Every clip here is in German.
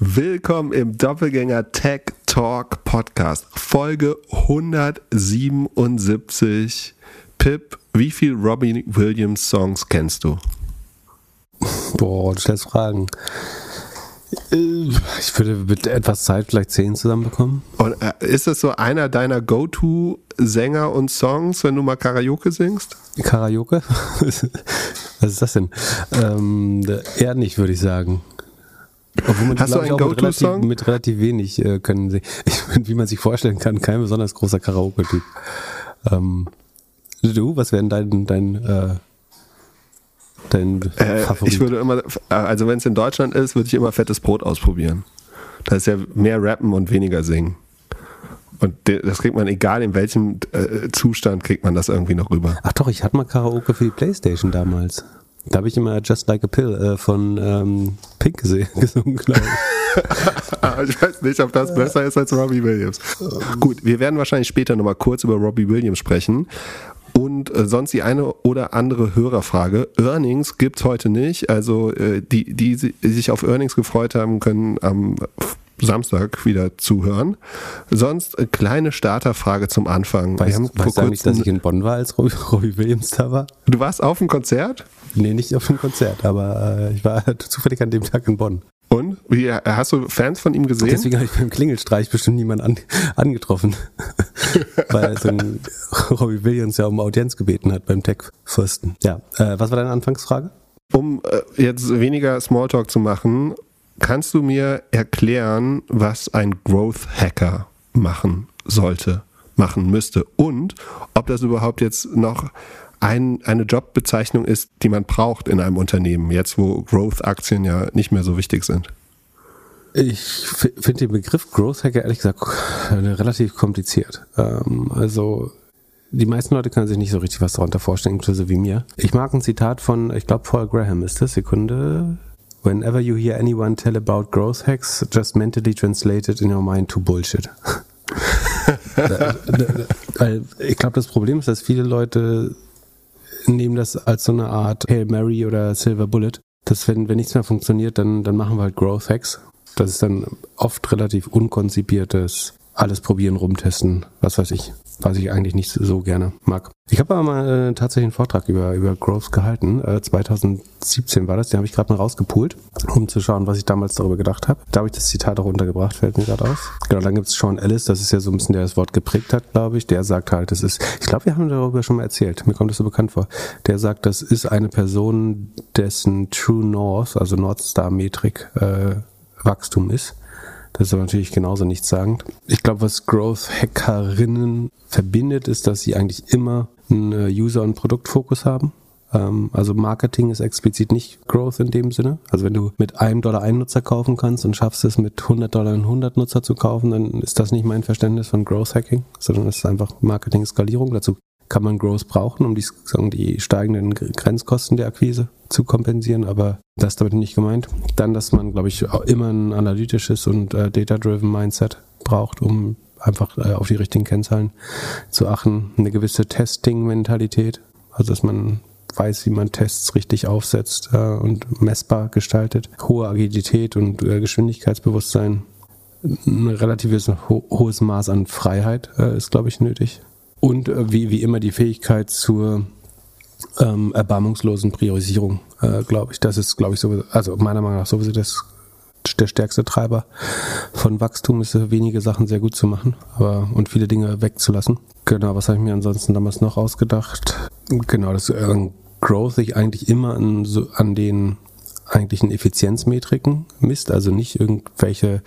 Willkommen im Doppelgänger Tech Talk Podcast, Folge 177. Pip, wie viel Robbie Williams Songs kennst du? Boah, du stellst Fragen. Äh, ich würde mit etwas Zeit vielleicht zehn zusammenbekommen. Und äh, ist das so einer deiner Go-To-Sänger und Songs, wenn du mal Karaoke singst? Karaoke? Was ist das denn? Ähm, eher nicht, würde ich sagen. Man, Hast du einen Go-To-Song? Mit, relativ wenig äh, können sie. Ich wie man sich vorstellen kann, kein besonders großer Karaoke-Typ. Ähm, du, was wäre dein, dein, äh, dein äh, Favorit? Ich würde immer, also wenn es in Deutschland ist, würde ich immer fettes Brot ausprobieren. Da ist ja mehr Rappen und weniger Singen. Und das kriegt man, egal in welchem äh, Zustand, kriegt man das irgendwie noch rüber. Ach doch, ich hatte mal Karaoke für die Playstation damals. Da habe ich immer Just Like a Pill äh, von ähm, Pink gesungen, glaube ich. ich weiß nicht, ob das besser ist als Robbie Williams. Gut, wir werden wahrscheinlich später nochmal kurz über Robbie Williams sprechen. Und äh, sonst die eine oder andere Hörerfrage. Earnings gibt es heute nicht. Also äh, die, die sich auf Earnings gefreut haben, können am Samstag wieder zuhören. Sonst eine äh, kleine Starterfrage zum Anfang. Weißt, wir haben weißt du eigentlich, dass ich in Bonn war, als Robbie Williams da war? Du warst auf dem Konzert? Nee, nicht auf dem Konzert, aber äh, ich war zufällig an dem Tag in Bonn. Und? Wie, äh, hast du Fans von ihm gesehen? Deswegen habe ich beim Klingelstreich bestimmt niemanden an, angetroffen. Weil so ein Robbie Williams ja um Audienz gebeten hat beim Tech-Fürsten. Ja, äh, was war deine Anfangsfrage? Um äh, jetzt weniger Smalltalk zu machen, kannst du mir erklären, was ein Growth Hacker machen sollte, machen müsste und ob das überhaupt jetzt noch ein, eine Jobbezeichnung ist, die man braucht in einem Unternehmen, jetzt wo Growth-Aktien ja nicht mehr so wichtig sind? Ich finde den Begriff Growth Hacker ehrlich gesagt relativ kompliziert. Ähm, also die meisten Leute können sich nicht so richtig was darunter vorstellen, inklusive wie mir. Ich mag ein Zitat von, ich glaube, Paul Graham ist das, Sekunde. Whenever you hear anyone tell about growth hacks, just mentally translate it in your mind to bullshit. ich glaube, das Problem ist, dass viele Leute nehmen das als so eine Art Hail Mary oder Silver Bullet, dass wenn, wenn nichts mehr funktioniert, dann, dann machen wir halt Growth Hacks. Das ist dann oft relativ unkonzipiertes alles probieren, rumtesten, was weiß ich, was ich eigentlich nicht so gerne mag. Ich habe aber mal äh, tatsächlich einen Vortrag über, über Growth gehalten. Äh, 2017 war das, den habe ich gerade mal rausgepult, um zu schauen, was ich damals darüber gedacht habe. Da habe ich das Zitat auch untergebracht, fällt mir gerade auf. Genau, dann gibt es Sean Ellis, das ist ja so ein bisschen der das Wort geprägt hat, glaube ich. Der sagt halt, das ist, ich glaube, wir haben darüber schon mal erzählt, mir kommt das so bekannt vor. Der sagt, das ist eine Person, dessen True North, also North Star Metrik, äh, Wachstum ist. Das ist aber natürlich genauso nichtssagend. Ich glaube, was Growth-Hackerinnen verbindet, ist, dass sie eigentlich immer einen äh, User- und Produktfokus haben. Ähm, also Marketing ist explizit nicht Growth in dem Sinne. Also wenn du mit einem Dollar einen Nutzer kaufen kannst und schaffst es mit 100 Dollar 100 Nutzer zu kaufen, dann ist das nicht mein Verständnis von Growth Hacking, sondern es ist einfach Marketing-Skalierung. Dazu kann man Growth brauchen, um die, sagen, die steigenden Grenzkosten der Akquise zu kompensieren, aber das ist damit nicht gemeint. Dann, dass man, glaube ich, immer ein analytisches und äh, data-driven Mindset braucht, um einfach äh, auf die richtigen Kennzahlen zu achten. Eine gewisse Testing-Mentalität, also dass man weiß, wie man Tests richtig aufsetzt äh, und messbar gestaltet. Hohe Agilität und äh, Geschwindigkeitsbewusstsein. Ein relatives ho hohes Maß an Freiheit äh, ist, glaube ich, nötig. Und äh, wie, wie immer die Fähigkeit zur ähm, erbarmungslosen Priorisierung, äh, glaube ich. Das ist, glaube ich, sowieso, also meiner Meinung nach sowieso das, der stärkste Treiber von Wachstum ist, wenige Sachen sehr gut zu machen aber, und viele Dinge wegzulassen. Genau, was habe ich mir ansonsten damals noch ausgedacht? Genau, dass äh, Growth sich eigentlich immer an, so, an den eigentlichen Effizienzmetriken misst, also nicht irgendwelche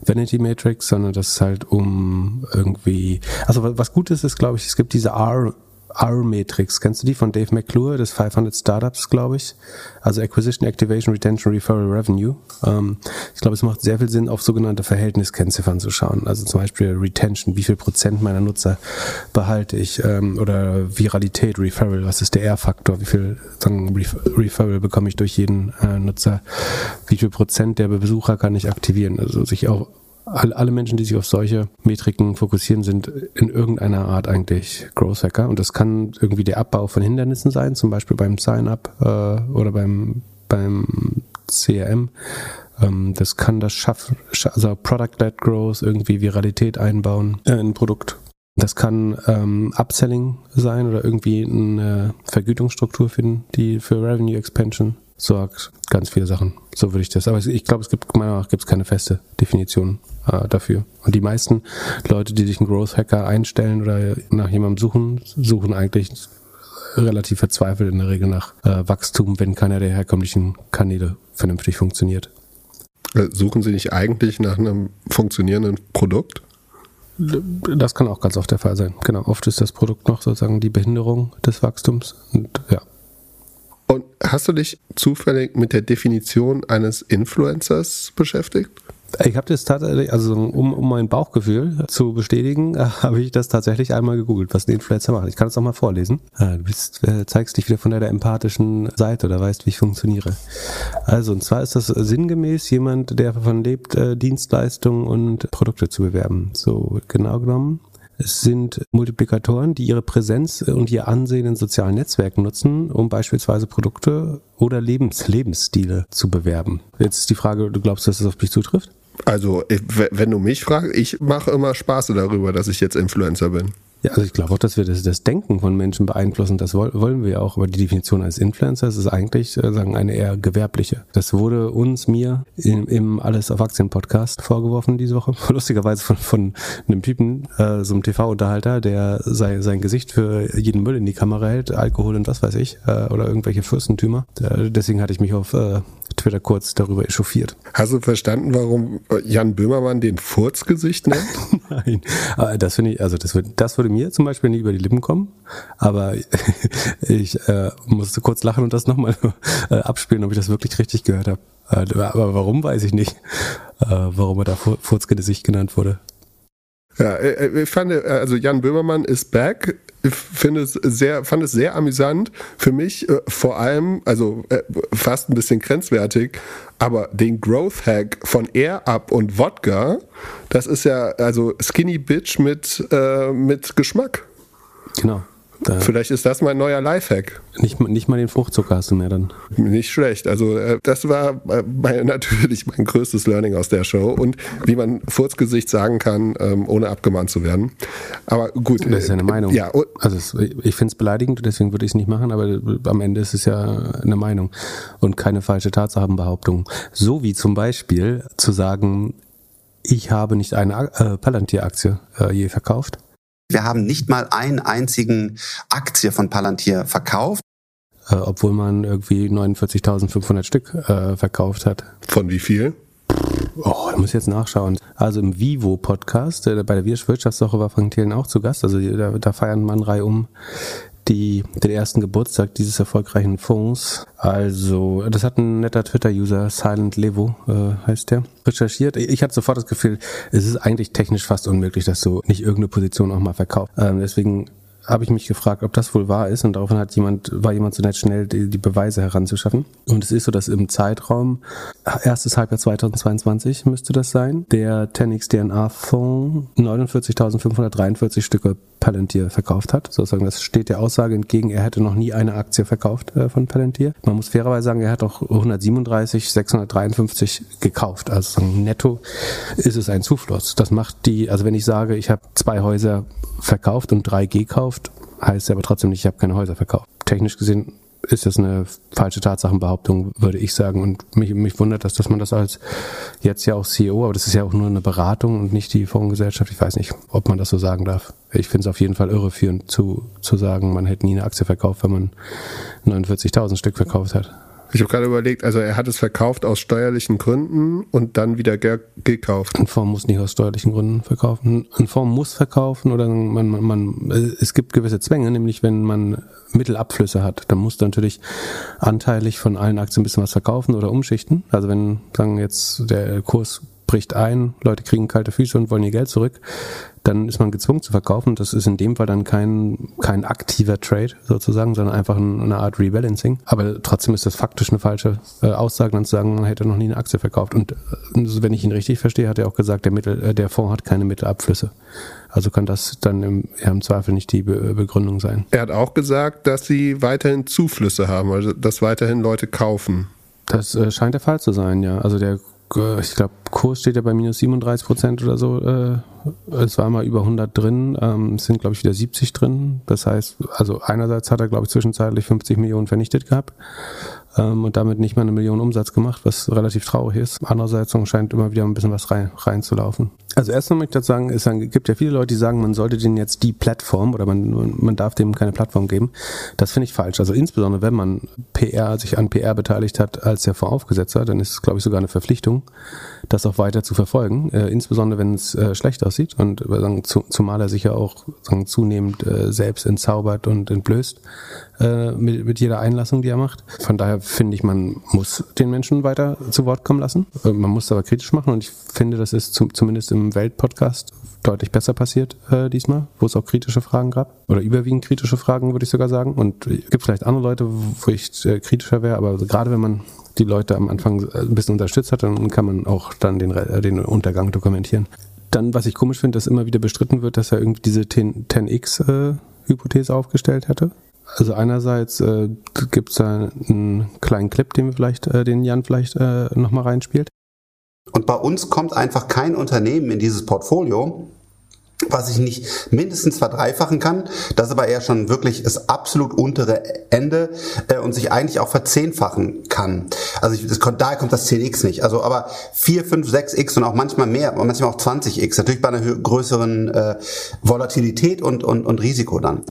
Vanity Metrics, sondern das ist halt um irgendwie, also was gut ist, ist glaube ich, es gibt diese R R-Matrix, kennst du die von Dave McClure, des 500 Startups, glaube ich? Also Acquisition, Activation, Retention, Referral, Revenue. Ähm, ich glaube, es macht sehr viel Sinn, auf sogenannte Verhältniskennziffern zu schauen. Also zum Beispiel Retention, wie viel Prozent meiner Nutzer behalte ich? Ähm, oder Viralität, Referral, was ist der R-Faktor? Wie viel sagen, Referral bekomme ich durch jeden äh, Nutzer? Wie viel Prozent der Besucher kann ich aktivieren? Also sich auch alle Menschen, die sich auf solche Metriken fokussieren, sind in irgendeiner Art eigentlich Growth Hacker. Und das kann irgendwie der Abbau von Hindernissen sein, zum Beispiel beim Sign-up äh, oder beim, beim CRM. Ähm, das kann das schaffen, also Product-led Growth, irgendwie Viralität einbauen in ein Produkt. Das kann ähm, Upselling sein oder irgendwie eine Vergütungsstruktur finden, die für Revenue Expansion sorgt. Ganz viele Sachen. So würde ich das. Aber ich glaube, es gibt meiner Meinung nach gibt es keine feste Definition äh, dafür. Und die meisten Leute, die sich einen Growth Hacker einstellen oder nach jemandem suchen, suchen eigentlich relativ verzweifelt in der Regel nach äh, Wachstum, wenn keiner der herkömmlichen Kanäle vernünftig funktioniert. Äh, suchen Sie nicht eigentlich nach einem funktionierenden Produkt? Das kann auch ganz oft der Fall sein. Genau, oft ist das Produkt noch sozusagen die Behinderung des Wachstums. Und ja. Und hast du dich zufällig mit der Definition eines Influencers beschäftigt? Ich habe das tatsächlich, also um, um mein Bauchgefühl zu bestätigen, habe ich das tatsächlich einmal gegoogelt, was ein Influencer macht. Ich kann es auch mal vorlesen. Ah, du bist, äh, zeigst dich wieder von der, der empathischen Seite oder weißt, wie ich funktioniere. Also, und zwar ist das sinngemäß jemand, der davon lebt, äh, Dienstleistungen und Produkte zu bewerben. So genau genommen es sind Multiplikatoren, die ihre Präsenz und ihr Ansehen in sozialen Netzwerken nutzen, um beispielsweise Produkte oder Lebens Lebensstile zu bewerben. Jetzt ist die Frage, du glaubst, dass das auf mich zutrifft? Also, wenn du mich fragst, ich mache immer Spaß darüber, dass ich jetzt Influencer bin. Ja, also ich glaube auch, dass wir das, das Denken von Menschen beeinflussen. Das wollen wir auch. Aber die Definition eines Influencers ist eigentlich äh, sagen eine eher gewerbliche. Das wurde uns, mir, im, im Alles auf Aktien Podcast vorgeworfen diese Woche. Lustigerweise von, von einem Typen, äh, so einem TV-Unterhalter, der sein, sein Gesicht für jeden Müll in die Kamera hält, Alkohol und was weiß ich, äh, oder irgendwelche Fürstentümer. Äh, deswegen hatte ich mich auf äh, Twitter kurz darüber echauffiert. Hast du verstanden, warum Jan Böhmermann den Furzgesicht nennt? Nein, aber das finde ich, also das, das würde mir zum Beispiel nie über die Lippen kommen, aber ich äh, musste kurz lachen und das nochmal äh, abspielen, ob ich das wirklich richtig gehört habe. Äh, aber warum, weiß ich nicht, äh, warum er da Furzgesicht genannt wurde. Ja, äh, äh, ich fand, also Jan Böhmermann ist back. Ich finde es sehr, fand es sehr amüsant. Für mich äh, vor allem, also äh, fast ein bisschen grenzwertig, aber den Growth Hack von Air Up und Wodka, das ist ja also Skinny Bitch mit, äh, mit Geschmack. Genau. Da Vielleicht ist das mein neuer Lifehack. Nicht, nicht mal den Fruchtzucker hast du mehr dann. Nicht schlecht. Also äh, das war äh, mein, natürlich mein größtes Learning aus der Show und wie man Furzgesicht sagen kann, ähm, ohne abgemahnt zu werden. Aber gut. Das ist ja eine Meinung. Ja, also es, ich finde es beleidigend, deswegen würde ich es nicht machen, aber am Ende ist es ja eine Meinung und keine falsche Tatsachenbehauptung. So wie zum Beispiel zu sagen, ich habe nicht eine äh, Palantir-Aktie äh, je verkauft wir haben nicht mal einen einzigen Aktie von Palantir verkauft. Äh, obwohl man irgendwie 49.500 Stück äh, verkauft hat. Von wie viel? Oh, da muss ich jetzt nachschauen. Also im Vivo-Podcast, äh, bei der Wirtschaftswoche war Frank Thelen auch zu Gast. Also da, da feiern man um die, den ersten Geburtstag dieses erfolgreichen Fonds. Also, das hat ein netter Twitter-User, Silent Levo äh, heißt der, recherchiert. Ich hatte sofort das Gefühl, es ist eigentlich technisch fast unmöglich, dass du nicht irgendeine Position auch mal verkaufst. Ähm, deswegen habe ich mich gefragt, ob das wohl wahr ist und daraufhin hat jemand, war jemand so nett schnell die, die Beweise heranzuschaffen. Und es ist so, dass im Zeitraum, erstes Halbjahr 2022 müsste das sein, der 10x DNA Fonds 49.543 Stücke Palantir verkauft hat. Sozusagen, das steht der Aussage entgegen, er hätte noch nie eine Aktie verkauft äh, von Palantir. Man muss fairerweise sagen, er hat auch 137, 653 gekauft. Also netto ist es ein Zufluss. Das macht die, also wenn ich sage, ich habe zwei Häuser verkauft und drei gekauft, heißt ja aber trotzdem nicht, ich habe keine Häuser verkauft. Technisch gesehen ist das eine falsche Tatsachenbehauptung, würde ich sagen. Und mich, mich wundert das, dass man das als jetzt ja auch CEO, aber das ist ja auch nur eine Beratung und nicht die Fondsgesellschaft. Ich weiß nicht, ob man das so sagen darf. Ich finde es auf jeden Fall irreführend zu, zu sagen, man hätte nie eine Aktie verkauft, wenn man 49.000 Stück verkauft hat. Ich habe gerade überlegt, also er hat es verkauft aus steuerlichen Gründen und dann wieder ge gekauft. Ein Fonds muss nicht aus steuerlichen Gründen verkaufen. Ein Fonds muss verkaufen oder man, man, man, es gibt gewisse Zwänge, nämlich wenn man Mittelabflüsse hat, dann muss natürlich anteilig von allen Aktien ein bisschen was verkaufen oder umschichten. Also wenn, sagen jetzt, der Kurs bricht ein, Leute kriegen kalte Füße und wollen ihr Geld zurück, dann ist man gezwungen zu verkaufen. Das ist in dem Fall dann kein, kein aktiver Trade sozusagen, sondern einfach eine Art Rebalancing. Aber trotzdem ist das faktisch eine falsche äh, Aussage, dann zu sagen, man hätte noch nie eine Aktie verkauft. Und äh, wenn ich ihn richtig verstehe, hat er auch gesagt, der, Mittel, äh, der Fonds hat keine Mittelabflüsse. Also kann das dann im, ja, im Zweifel nicht die Be Begründung sein. Er hat auch gesagt, dass sie weiterhin Zuflüsse haben, also dass weiterhin Leute kaufen. Das äh, scheint der Fall zu sein, ja. Also der ich glaube, Kurs steht ja bei minus 37 Prozent oder so. Äh, es war mal über 100 drin, ähm, es sind, glaube ich, wieder 70 drin. Das heißt, also einerseits hat er, glaube ich, zwischenzeitlich 50 Millionen vernichtet gehabt ähm, und damit nicht mal eine Million Umsatz gemacht, was relativ traurig ist. Andererseits scheint immer wieder ein bisschen was rein, reinzulaufen. Also erstmal möchte ich dazu sagen, es gibt ja viele Leute, die sagen, man sollte denen jetzt die Plattform oder man, man darf dem keine Plattform geben. Das finde ich falsch. Also insbesondere, wenn man PR, sich an PR beteiligt hat als der Voraufgesetzer, dann ist es, glaube ich, sogar eine Verpflichtung, das auch weiter zu verfolgen. Äh, insbesondere, wenn es äh, schlecht aussieht und äh, sagen, zu, zumal er sich ja auch sagen, zunehmend äh, selbst entzaubert und entblößt äh, mit, mit jeder Einlassung, die er macht. Von daher finde ich, man muss den Menschen weiter zu Wort kommen lassen. Äh, man muss es aber kritisch machen und ich finde, das ist zum, zumindest im Weltpodcast deutlich besser passiert äh, diesmal, wo es auch kritische Fragen gab. Oder überwiegend kritische Fragen, würde ich sogar sagen. Und es gibt vielleicht andere Leute, wo ich äh, kritischer wäre, aber gerade wenn man die Leute am Anfang äh, ein bisschen unterstützt hat, dann kann man auch dann den, äh, den Untergang dokumentieren. Dann, was ich komisch finde, dass immer wieder bestritten wird, dass er irgendwie diese 10, x hypothese aufgestellt hätte. Also einerseits äh, gibt es da einen kleinen Clip, den wir vielleicht, äh, den Jan vielleicht äh, nochmal reinspielt. Und bei uns kommt einfach kein Unternehmen in dieses Portfolio, was ich nicht mindestens verdreifachen kann, das aber eher schon wirklich das absolut untere Ende äh, und sich eigentlich auch verzehnfachen kann. Also ich, das, daher kommt das 10x nicht. Also aber 4, 5, 6x und auch manchmal mehr, manchmal auch 20x. Natürlich bei einer größeren äh, Volatilität und, und, und Risiko dann.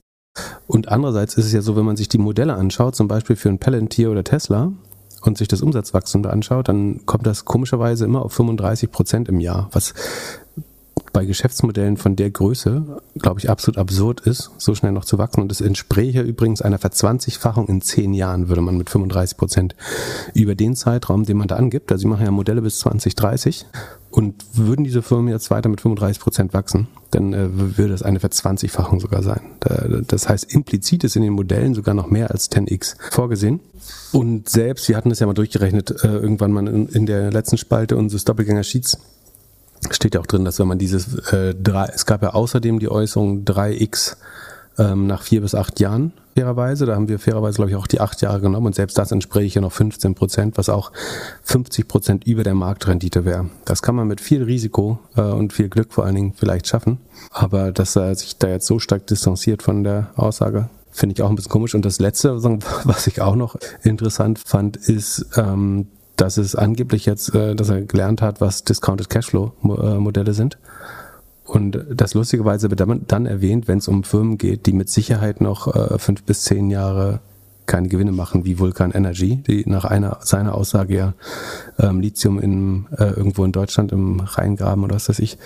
Und andererseits ist es ja so, wenn man sich die Modelle anschaut, zum Beispiel für ein Palantir oder Tesla, und sich das Umsatzwachstum da anschaut, dann kommt das komischerweise immer auf 35 Prozent im Jahr, was bei Geschäftsmodellen von der Größe, glaube ich, absolut absurd ist, so schnell noch zu wachsen. Und es entspräche übrigens einer Verzwanzigfachung in zehn Jahren, würde man mit 35 Prozent über den Zeitraum, den man da angibt. Also sie machen ja Modelle bis 2030 und würden diese Firmen jetzt weiter mit 35 Prozent wachsen, dann äh, würde es eine Verzwanzigfachung sogar sein. das heißt, implizit ist in den Modellen sogar noch mehr als 10x vorgesehen. Und selbst, wir hatten das ja mal durchgerechnet, äh, irgendwann mal in, in der letzten Spalte unseres Doppelgänger-Sheets, steht ja auch drin, dass wenn man dieses äh, drei, es gab ja außerdem die Äußerung 3x ähm, nach vier bis acht Jahren, fairerweise. Da haben wir fairerweise, glaube ich, auch die acht Jahre genommen und selbst das entspräche ja noch 15 Prozent, was auch 50 Prozent über der Marktrendite wäre. Das kann man mit viel Risiko äh, und viel Glück vor allen Dingen vielleicht schaffen. Aber dass er sich da jetzt so stark distanziert von der Aussage, finde ich auch ein bisschen komisch. Und das Letzte, was ich auch noch interessant fand, ist, ähm, dass es angeblich jetzt, äh, dass er gelernt hat, was Discounted Cashflow äh, sind. Und das lustigerweise wird dann erwähnt, wenn es um Firmen geht, die mit Sicherheit noch äh, fünf bis zehn Jahre keine Gewinne machen, wie Vulkan Energy, die nach einer seiner Aussage ja ähm, Lithium in, äh, irgendwo in Deutschland im Rheingraben oder was weiß ich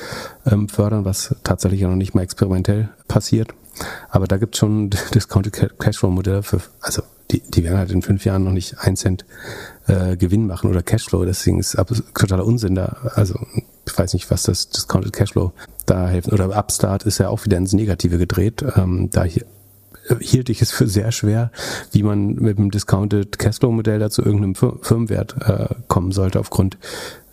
ähm, fördern, was tatsächlich ja noch nicht mal experimentell passiert. Aber da gibt es schon Discounted Cashflow-Modelle für, also die, die werden halt in fünf Jahren noch nicht ein Cent äh, Gewinn machen oder Cashflow. Deswegen ist totaler Unsinn da. Also ich weiß nicht, was das Discounted Cashflow da helfen. Oder Upstart ist ja auch wieder ins Negative gedreht. Ähm, da hier, hielt ich es für sehr schwer, wie man mit dem Discounted Cashflow Modell da zu irgendeinem Firmenwert äh, kommen sollte aufgrund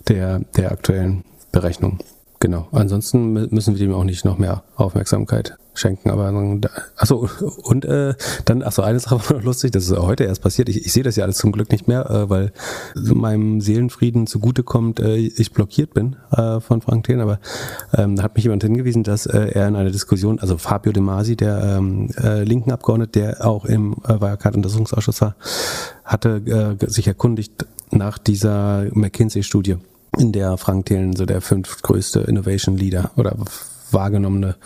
der, der aktuellen Berechnung. Genau. Ansonsten müssen wir dem auch nicht noch mehr Aufmerksamkeit schenken. Aber achso, und äh, dann, achso, eine Sache war noch lustig, das ist heute erst passiert. Ich, ich sehe das ja alles zum Glück nicht mehr, äh, weil meinem Seelenfrieden zugutekommt, äh, ich blockiert bin äh, von Frank Thelen, aber ähm, da hat mich jemand hingewiesen, dass äh, er in einer Diskussion, also Fabio De Masi, der ähm, äh, linken Abgeordnete, der auch im äh, Wirecard-Untersuchungsausschuss war, hatte äh, sich erkundigt nach dieser McKinsey-Studie in der Frank Thelen so der fünftgrößte Innovation Leader oder wahrgenommene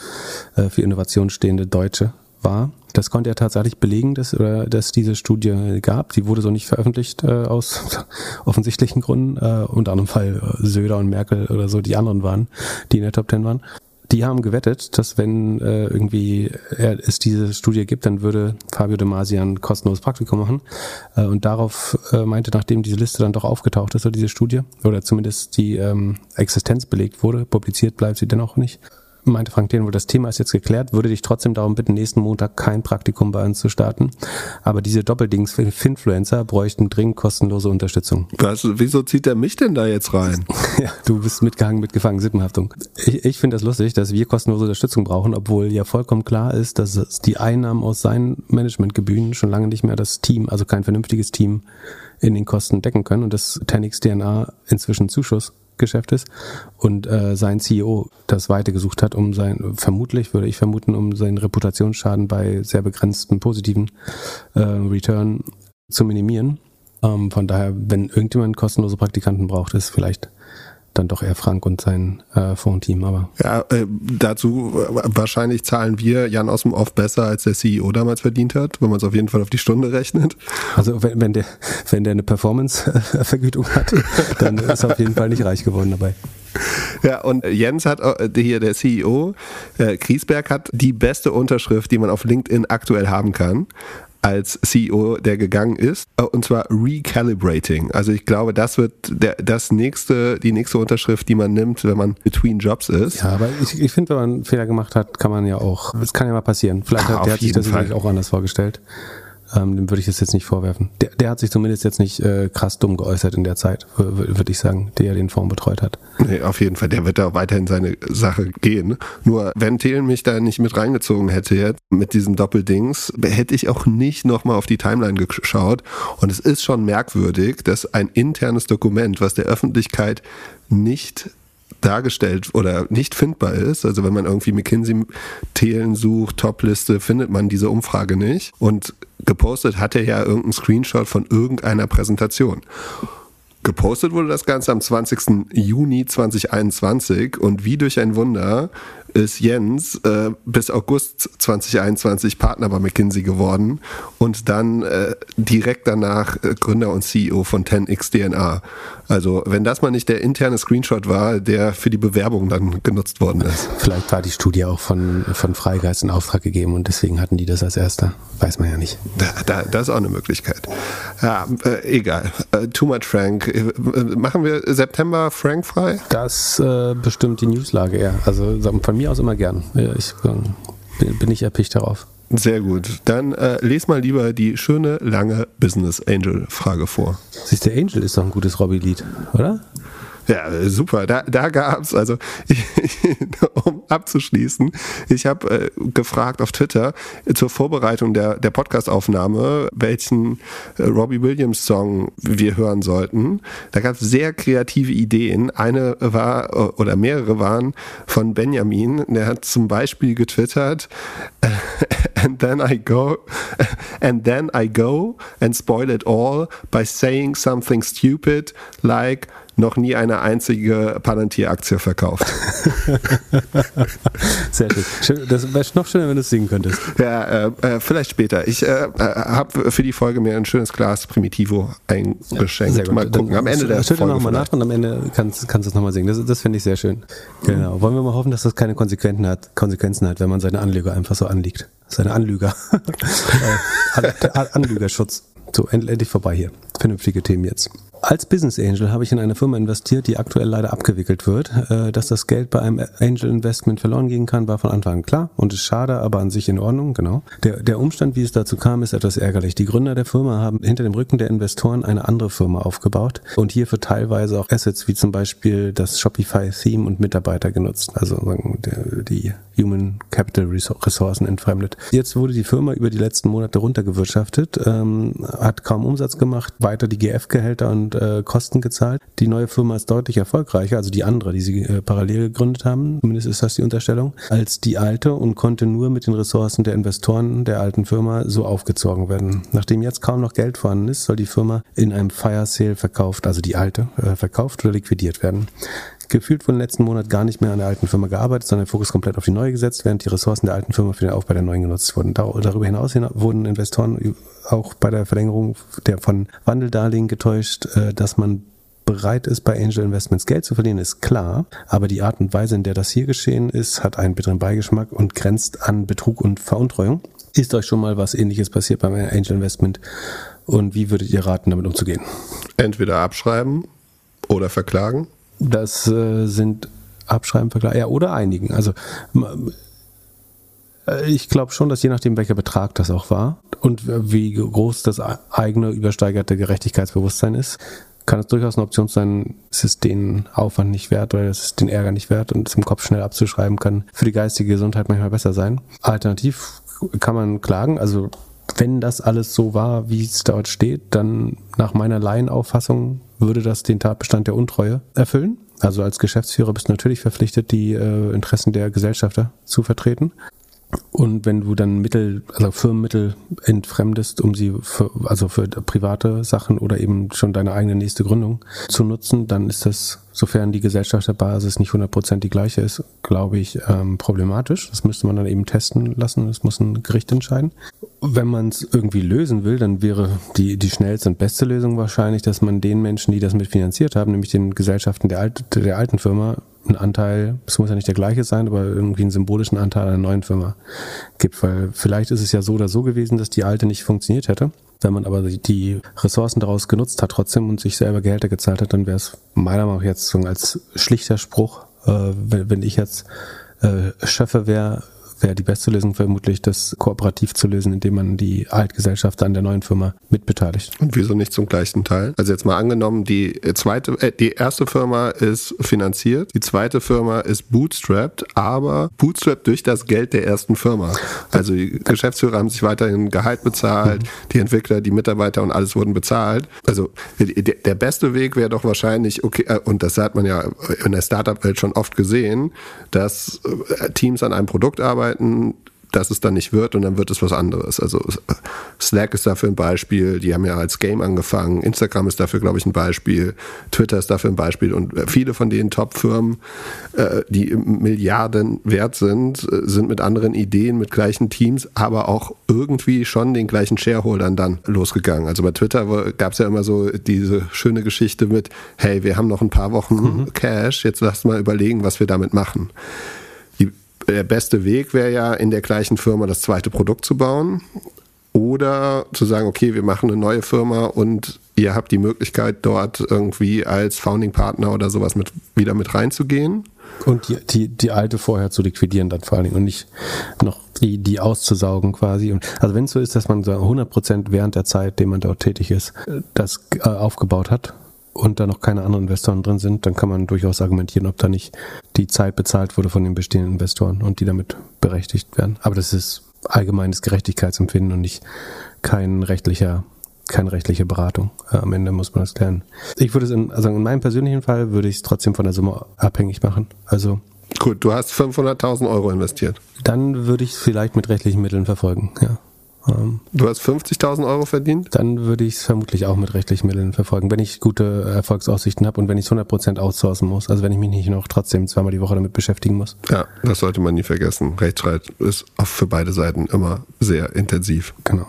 äh, für Innovation stehende Deutsche war. Das konnte er tatsächlich belegen, dass, oder, dass diese Studie gab. Die wurde so nicht veröffentlicht äh, aus offensichtlichen Gründen. Äh, unter anderem Fall äh, Söder und Merkel oder so die anderen waren, die in der Top Ten waren die haben gewettet, dass wenn äh, irgendwie er, es diese Studie gibt, dann würde Fabio De Masi ein kostenloses Praktikum machen. Äh, und darauf äh, meinte, nachdem diese Liste dann doch aufgetaucht ist, oder diese Studie, oder zumindest die ähm, Existenz belegt wurde, publiziert bleibt sie dennoch nicht, meinte Frank wohl, das Thema ist jetzt geklärt, würde dich trotzdem darum bitten, nächsten Montag kein Praktikum bei uns zu starten. Aber diese Doppeldings für Finfluencer bräuchten dringend kostenlose Unterstützung. Was, wieso zieht er mich denn da jetzt rein? ja, du bist mitgehangen, mitgefangen, Sippenhaftung. Ich, ich finde das lustig, dass wir kostenlose Unterstützung brauchen, obwohl ja vollkommen klar ist, dass die Einnahmen aus seinen Managementgebühren schon lange nicht mehr das Team, also kein vernünftiges Team in den Kosten decken können und das Tenix DNA inzwischen Zuschuss Geschäft ist und äh, sein CEO das Weite gesucht hat, um sein, vermutlich würde ich vermuten, um seinen Reputationsschaden bei sehr begrenztem positiven äh, Return zu minimieren. Ähm, von daher, wenn irgendjemand kostenlose Praktikanten braucht, ist vielleicht dann doch eher Frank und sein äh, Fondsteam. Aber ja, äh, dazu äh, wahrscheinlich zahlen wir Jan aus dem Off besser, als der CEO damals verdient hat, wenn man es auf jeden Fall auf die Stunde rechnet. Also wenn, wenn der wenn der eine Performance-Vergütung hat, dann ist er auf jeden Fall nicht reich geworden dabei. Ja, und Jens hat äh, hier der CEO, äh, Kriesberg hat die beste Unterschrift, die man auf LinkedIn aktuell haben kann als CEO, der gegangen ist, äh, und zwar Recalibrating. Also ich glaube, das wird der, das nächste, die nächste Unterschrift, die man nimmt, wenn man between Jobs ist. Ja, aber ich, ich finde, wenn man einen Fehler gemacht hat, kann man ja auch, es kann ja mal passieren. Vielleicht hat, der hat sich das Fall. auch anders vorgestellt. Ähm, dem würde ich das jetzt nicht vorwerfen. Der, der hat sich zumindest jetzt nicht äh, krass dumm geäußert in der Zeit, würde ich sagen, der den Fonds betreut hat. Nee, auf jeden Fall. Der wird da weiterhin seine Sache gehen. Nur, wenn Thelen mich da nicht mit reingezogen hätte jetzt, mit diesem Doppeldings, hätte ich auch nicht nochmal auf die Timeline geschaut. Und es ist schon merkwürdig, dass ein internes Dokument, was der Öffentlichkeit nicht dargestellt oder nicht findbar ist. Also wenn man irgendwie McKinsey-Thelen sucht, Top-Liste, findet man diese Umfrage nicht. Und gepostet hat er ja irgendeinen Screenshot von irgendeiner Präsentation. Gepostet wurde das Ganze am 20. Juni 2021 und wie durch ein Wunder ist Jens äh, bis August 2021 Partner bei McKinsey geworden und dann äh, direkt danach äh, Gründer und CEO von 10x DNA. Also wenn das mal nicht der interne Screenshot war, der für die Bewerbung dann genutzt worden ist. Vielleicht war die Studie auch von, von Freigeist in Auftrag gegeben und deswegen hatten die das als erster. Weiß man ja nicht. Da, da, das ist auch eine Möglichkeit. Ja, äh, egal. Äh, too much Frank. Äh, machen wir September Frank frei? Das äh, bestimmt die Newslage eher. Also von mir aus immer gern. Ich bin, bin ich erpicht darauf. Sehr gut. Dann äh, les mal lieber die schöne, lange Business Angel Frage vor. Siehst du, Angel ist doch ein gutes Robbie-Lied, oder? Ja, super. Da, da gab's also, um abzuschließen, ich habe äh, gefragt auf Twitter zur Vorbereitung der, der Podcastaufnahme, welchen äh, Robbie Williams Song wir hören sollten. Da gab's sehr kreative Ideen. Eine war, äh, oder mehrere waren von Benjamin. Der hat zum Beispiel getwittert, and then I go, and then I go and spoil it all by saying something stupid like noch nie eine einzige Palantir-Aktie verkauft. Sehr schön. Das wäre noch schöner, wenn du es singen könntest. Ja, äh, äh, vielleicht später. Ich äh, äh habe für die Folge mir ein schönes Glas Primitivo eingeschenkt. Mal gucken. Am Ende der Folge. nochmal nach und am Ende kannst, kannst du es nochmal singen. Das, das finde ich sehr schön. Genau. Wollen wir mal hoffen, dass das keine Konsequenzen hat, Konsequenzen hat, wenn man seine Anlüger einfach so anliegt. Seine Anlüger. Äh, Anlügerschutz. So, endlich vorbei hier. Vernünftige Themen jetzt. Als Business Angel habe ich in eine Firma investiert, die aktuell leider abgewickelt wird. Äh, dass das Geld bei einem Angel Investment verloren gehen kann, war von Anfang an klar und ist schade, aber an sich in Ordnung, genau. Der, der Umstand, wie es dazu kam, ist etwas ärgerlich. Die Gründer der Firma haben hinter dem Rücken der Investoren eine andere Firma aufgebaut und hierfür teilweise auch Assets wie zum Beispiel das Shopify Theme und Mitarbeiter genutzt, also die Human Capital Ressourcen entfremdet. Jetzt wurde die Firma über die letzten Monate runtergewirtschaftet, ähm, hat kaum Umsatz gemacht, weiter die GF-Gehälter und äh, Kosten gezahlt. Die neue Firma ist deutlich erfolgreicher, also die andere, die sie äh, parallel gegründet haben, zumindest ist das die Unterstellung, als die alte und konnte nur mit den Ressourcen der Investoren der alten Firma so aufgezogen werden. Nachdem jetzt kaum noch Geld vorhanden ist, soll die Firma in einem Fire Sale verkauft, also die alte, äh, verkauft oder liquidiert werden gefühlt wurde letzten Monat gar nicht mehr an der alten Firma gearbeitet, sondern der Fokus komplett auf die neue gesetzt, während die Ressourcen der alten Firma für den Aufbau der neuen genutzt wurden. Darüber hinaus wurden Investoren auch bei der Verlängerung der von Wandeldarlehen getäuscht, äh, dass man bereit ist, bei Angel Investments Geld zu verlieren, ist klar. Aber die Art und Weise, in der das hier geschehen ist, hat einen bitteren Beigeschmack und grenzt an Betrug und Veruntreuung. Ist euch schon mal was ähnliches passiert beim Angel Investment? Und wie würdet ihr raten, damit umzugehen? Entweder abschreiben oder verklagen. Das äh, sind abschreiben vergleichen. Ja, oder einigen. Also äh, ich glaube schon, dass je nachdem, welcher Betrag das auch war und wie groß das eigene übersteigerte Gerechtigkeitsbewusstsein ist, kann es durchaus eine Option sein, es ist den Aufwand nicht wert oder es ist den Ärger nicht wert und es im Kopf schnell abzuschreiben kann für die geistige Gesundheit manchmal besser sein. Alternativ kann man klagen, also wenn das alles so war, wie es dort steht, dann nach meiner Laienauffassung würde das den Tatbestand der Untreue erfüllen. Also als Geschäftsführer bist du natürlich verpflichtet, die äh, Interessen der Gesellschafter zu vertreten. Und wenn du dann Mittel, also Firmenmittel entfremdest, um sie für, also für private Sachen oder eben schon deine eigene nächste Gründung zu nutzen, dann ist das, sofern die Gesellschafterbasis nicht 100% die gleiche ist, glaube ich, ähm, problematisch. Das müsste man dann eben testen lassen. Das muss ein Gericht entscheiden. Wenn man es irgendwie lösen will, dann wäre die, die schnellste und beste Lösung wahrscheinlich, dass man den Menschen, die das mitfinanziert haben, nämlich den Gesellschaften der, Alt, der alten Firma, einen Anteil, es muss ja nicht der gleiche sein, aber irgendwie einen symbolischen Anteil einer neuen Firma gibt. Weil vielleicht ist es ja so oder so gewesen, dass die alte nicht funktioniert hätte. Wenn man aber die Ressourcen daraus genutzt hat trotzdem und sich selber Gehälter gezahlt hat, dann wäre es meiner Meinung nach jetzt als schlichter Spruch, äh, wenn, wenn ich jetzt äh, Schöffe wäre, wäre die beste Lösung vermutlich, das kooperativ zu lösen, indem man die Altgesellschaft an der neuen Firma mitbeteiligt. Und wieso nicht zum gleichen Teil? Also jetzt mal angenommen, die zweite, äh, die erste Firma ist finanziert, die zweite Firma ist bootstrapped, aber bootstrapped durch das Geld der ersten Firma. Also die Geschäftsführer haben sich weiterhin Gehalt bezahlt, die Entwickler, die Mitarbeiter und alles wurden bezahlt. Also der beste Weg wäre doch wahrscheinlich, okay, äh, und das hat man ja in der Startup-Welt schon oft gesehen, dass äh, Teams an einem Produkt arbeiten, arbeiten, dass es dann nicht wird und dann wird es was anderes. Also Slack ist dafür ein Beispiel, die haben ja als Game angefangen, Instagram ist dafür, glaube ich, ein Beispiel, Twitter ist dafür ein Beispiel und viele von den Top-Firmen, äh, die Milliarden wert sind, äh, sind mit anderen Ideen, mit gleichen Teams, aber auch irgendwie schon den gleichen Shareholdern dann losgegangen. Also bei Twitter gab es ja immer so diese schöne Geschichte mit, hey, wir haben noch ein paar Wochen mhm. Cash, jetzt lasst mal überlegen, was wir damit machen der beste Weg wäre ja, in der gleichen Firma das zweite Produkt zu bauen. Oder zu sagen, okay, wir machen eine neue Firma und ihr habt die Möglichkeit, dort irgendwie als Founding Partner oder sowas mit, wieder mit reinzugehen. Und die, die, die alte vorher zu liquidieren dann vor allen Dingen und nicht noch die, die auszusaugen quasi. Und also wenn es so ist, dass man so 100 Prozent während der Zeit, dem man dort tätig ist, das äh, aufgebaut hat, und da noch keine anderen Investoren drin sind, dann kann man durchaus argumentieren, ob da nicht die Zeit bezahlt wurde von den bestehenden Investoren und die damit berechtigt werden. Aber das ist allgemeines Gerechtigkeitsempfinden und nicht kein rechtlicher keine rechtliche Beratung. Äh, am Ende muss man das klären. Ich würde es in, also in meinem persönlichen Fall würde ich es trotzdem von der Summe abhängig machen. Also Gut, du hast 500.000 Euro investiert. Dann würde ich es vielleicht mit rechtlichen Mitteln verfolgen, ja. Ähm, du hast 50.000 Euro verdient? Dann würde ich es vermutlich auch mit rechtlichen Mitteln verfolgen, wenn ich gute Erfolgsaussichten habe und wenn ich es 100% outsourcen muss. Also wenn ich mich nicht noch trotzdem zweimal die Woche damit beschäftigen muss. Ja, das sollte man nie vergessen. Rechtsstreit ist auch für beide Seiten immer sehr intensiv. Genau.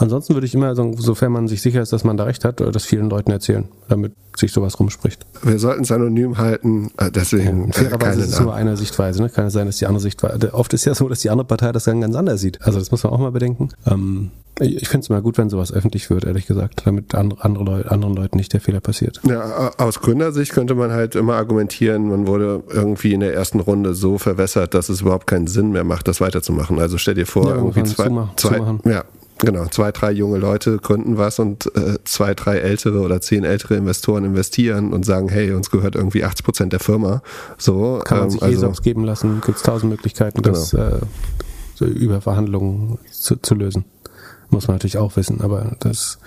Ansonsten würde ich immer, sagen, sofern man sich sicher ist, dass man da recht hat, das vielen Leuten erzählen, damit sich sowas rumspricht. Wir sollten es anonym halten, äh, deswegen. Ja, fairerweise ist es nur eine Sichtweise, ne? Kann es sein, dass die andere Sichtweise. Oft ist ja so, dass die andere Partei das dann ganz anders sieht. Also das muss man auch mal bedenken. Ähm, ich finde es immer gut, wenn sowas öffentlich wird, ehrlich gesagt, damit andere, andere Leute, anderen Leuten nicht der Fehler passiert. Ja, aus Gründersicht könnte man halt immer argumentieren, man wurde irgendwie in der ersten Runde so verwässert, dass es überhaupt keinen Sinn mehr macht, das weiterzumachen. Also stell dir vor, ja, irgendwie zwei, zwei ja, Genau, zwei, drei junge Leute gründen was und äh, zwei, drei ältere oder zehn ältere Investoren investieren und sagen, hey, uns gehört irgendwie 80 Prozent der Firma. So, Kann man ähm, sich also, ESOPs geben lassen, gibt es tausend Möglichkeiten, genau. das äh, so über Verhandlungen zu, zu lösen. Muss man natürlich auch wissen, aber das,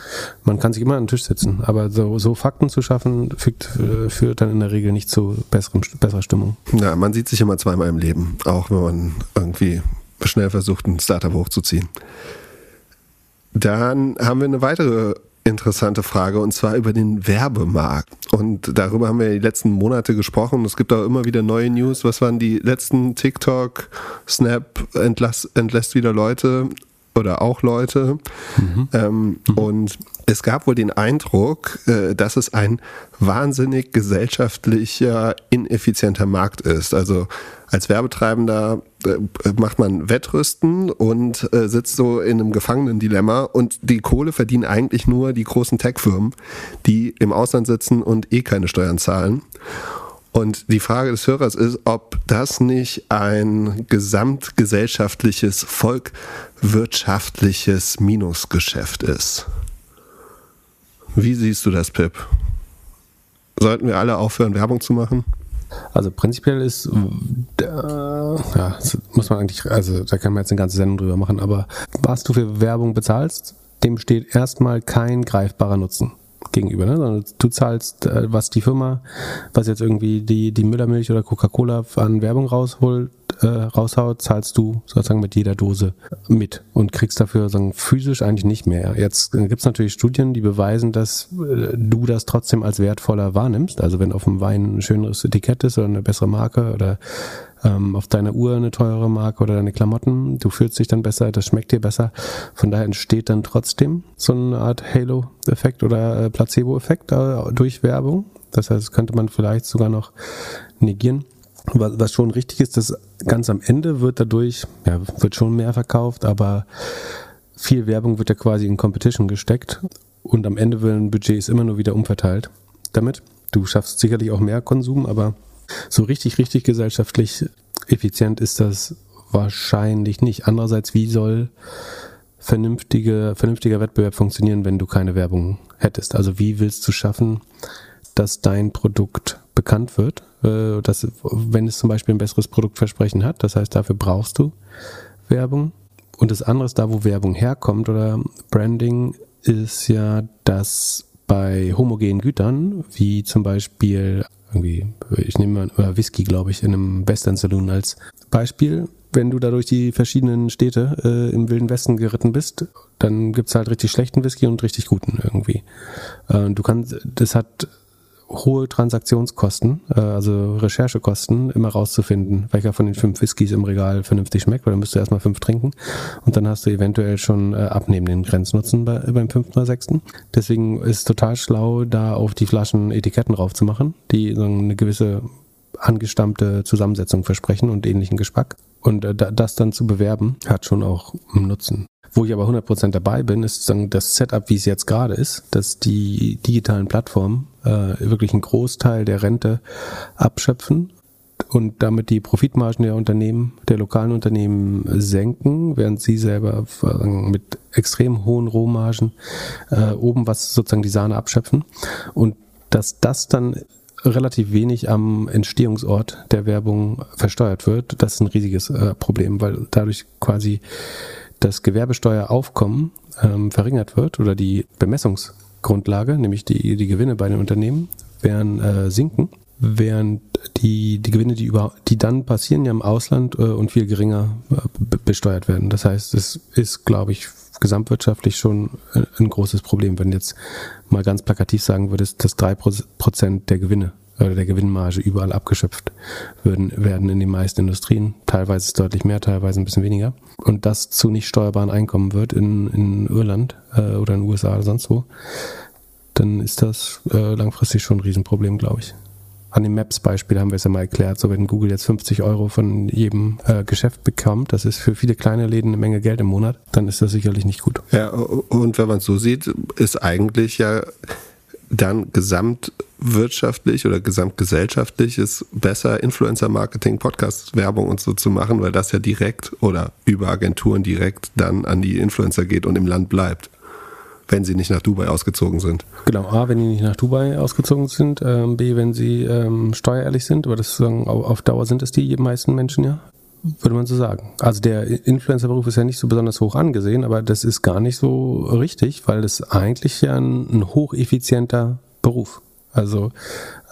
man kann sich immer an den Tisch setzen. Aber so, so Fakten zu schaffen, führt, äh, führt dann in der Regel nicht zu besserem, besserer Stimmung. Ja, man sieht sich immer zweimal im Leben, auch wenn man irgendwie schnell versucht, ein Startup hochzuziehen. Dann haben wir eine weitere interessante Frage und zwar über den Werbemarkt. Und darüber haben wir die letzten Monate gesprochen. Es gibt auch immer wieder neue News. Was waren die letzten TikTok, Snap entlass, entlässt wieder Leute oder auch Leute. Mhm. Ähm, mhm. Und es gab wohl den Eindruck, äh, dass es ein wahnsinnig gesellschaftlicher, ineffizienter Markt ist. Also als Werbetreibender äh, macht man Wettrüsten und äh, sitzt so in einem Gefangenen-Dilemma und die Kohle verdienen eigentlich nur die großen Tech-Firmen, die im Ausland sitzen und eh keine Steuern zahlen. Und die Frage des Hörers ist, ob das nicht ein gesamtgesellschaftliches, volkwirtschaftliches Minusgeschäft ist. Wie siehst du das, Pip? Sollten wir alle aufhören, Werbung zu machen? Also prinzipiell ist, äh, ja, muss man eigentlich, also da kann man jetzt eine ganze Sendung drüber machen, aber was du für Werbung bezahlst, dem steht erstmal kein greifbarer Nutzen gegenüber, ne? sondern du zahlst, äh, was die Firma, was jetzt irgendwie die, die Müllermilch oder Coca-Cola an Werbung rausholt, äh, raushaut, zahlst du sozusagen mit jeder Dose mit und kriegst dafür sagen, physisch eigentlich nicht mehr. Jetzt äh, gibt es natürlich Studien, die beweisen, dass äh, du das trotzdem als wertvoller wahrnimmst. Also wenn auf dem Wein ein schöneres Etikett ist oder eine bessere Marke oder ähm, auf deiner Uhr eine teure Marke oder deine Klamotten, du fühlst dich dann besser, das schmeckt dir besser. Von daher entsteht dann trotzdem so eine Art Halo-Effekt oder äh, Placebo-Effekt äh, durch Werbung. Das heißt, das könnte man vielleicht sogar noch negieren. Was, schon richtig ist, dass ganz am Ende wird dadurch, ja, wird schon mehr verkauft, aber viel Werbung wird ja quasi in Competition gesteckt und am Ende werden Budgets immer nur wieder umverteilt damit. Du schaffst sicherlich auch mehr Konsum, aber so richtig, richtig gesellschaftlich effizient ist das wahrscheinlich nicht. Andererseits, wie soll vernünftige, vernünftiger Wettbewerb funktionieren, wenn du keine Werbung hättest? Also wie willst du schaffen, dass dein Produkt bekannt wird, äh, dass, wenn es zum Beispiel ein besseres Produktversprechen hat, das heißt, dafür brauchst du Werbung. Und das andere ist da, wo Werbung herkommt oder Branding, ist ja, dass bei homogenen Gütern, wie zum Beispiel irgendwie, ich nehme mal Whisky, glaube ich, in einem Western Saloon als Beispiel. Wenn du da durch die verschiedenen Städte äh, im Wilden Westen geritten bist, dann gibt's halt richtig schlechten Whisky und richtig guten irgendwie. Äh, du kannst, das hat hohe Transaktionskosten, äh, also Recherchekosten, immer rauszufinden, welcher von den fünf Whiskys im Regal vernünftig schmeckt, weil dann müsst du erstmal fünf trinken und dann hast du eventuell schon äh, abnehmen den Grenznutzen bei, beim fünften oder sechsten. Deswegen ist es total schlau, da auf die Flaschen Etiketten raufzumachen, die so eine gewisse angestammte Zusammensetzung versprechen und ähnlichen Geschmack. Und äh, das dann zu bewerben, hat schon auch einen Nutzen. Wo ich aber 100% dabei bin, ist sagen, das Setup, wie es jetzt gerade ist, dass die digitalen Plattformen äh, wirklich einen Großteil der Rente abschöpfen und damit die Profitmargen der Unternehmen, der lokalen Unternehmen senken, während sie selber mit extrem hohen Rohmargen äh, oben was sozusagen die Sahne abschöpfen. Und dass das dann relativ wenig am Entstehungsort der Werbung versteuert wird, das ist ein riesiges äh, Problem, weil dadurch quasi das Gewerbesteueraufkommen ähm, verringert wird oder die Bemessungsgrundlage, nämlich die, die Gewinne bei den Unternehmen, werden äh, sinken, während die, die Gewinne, die über, die dann passieren ja im Ausland äh, und viel geringer äh, besteuert werden. Das heißt, es ist, glaube ich, gesamtwirtschaftlich schon äh, ein großes Problem. Wenn jetzt mal ganz plakativ sagen würdest, dass drei Prozent der Gewinne oder der Gewinnmarge überall abgeschöpft würden, werden in den meisten Industrien. Teilweise ist deutlich mehr, teilweise ein bisschen weniger. Und das zu nicht steuerbaren Einkommen wird in, in Irland äh, oder in den USA oder sonst wo, dann ist das äh, langfristig schon ein Riesenproblem, glaube ich. An dem Maps-Beispiel haben wir es ja mal erklärt, so wenn Google jetzt 50 Euro von jedem äh, Geschäft bekommt, das ist für viele kleine Läden eine Menge Geld im Monat, dann ist das sicherlich nicht gut. Ja, und wenn man es so sieht, ist eigentlich ja dann gesamtwirtschaftlich oder gesamtgesellschaftlich ist besser Influencer-Marketing, Podcast-Werbung und so zu machen, weil das ja direkt oder über Agenturen direkt dann an die Influencer geht und im Land bleibt, wenn sie nicht nach Dubai ausgezogen sind. Genau, A, wenn die nicht nach Dubai ausgezogen sind, ähm, B, wenn sie ähm, steuerehrlich sind, aber das sagen, auf Dauer sind es die meisten Menschen ja, würde man so sagen. Also der Influencer-Beruf ist ja nicht so besonders hoch angesehen, aber das ist gar nicht so richtig, weil das eigentlich ja ein, ein hocheffizienter Beruf. Also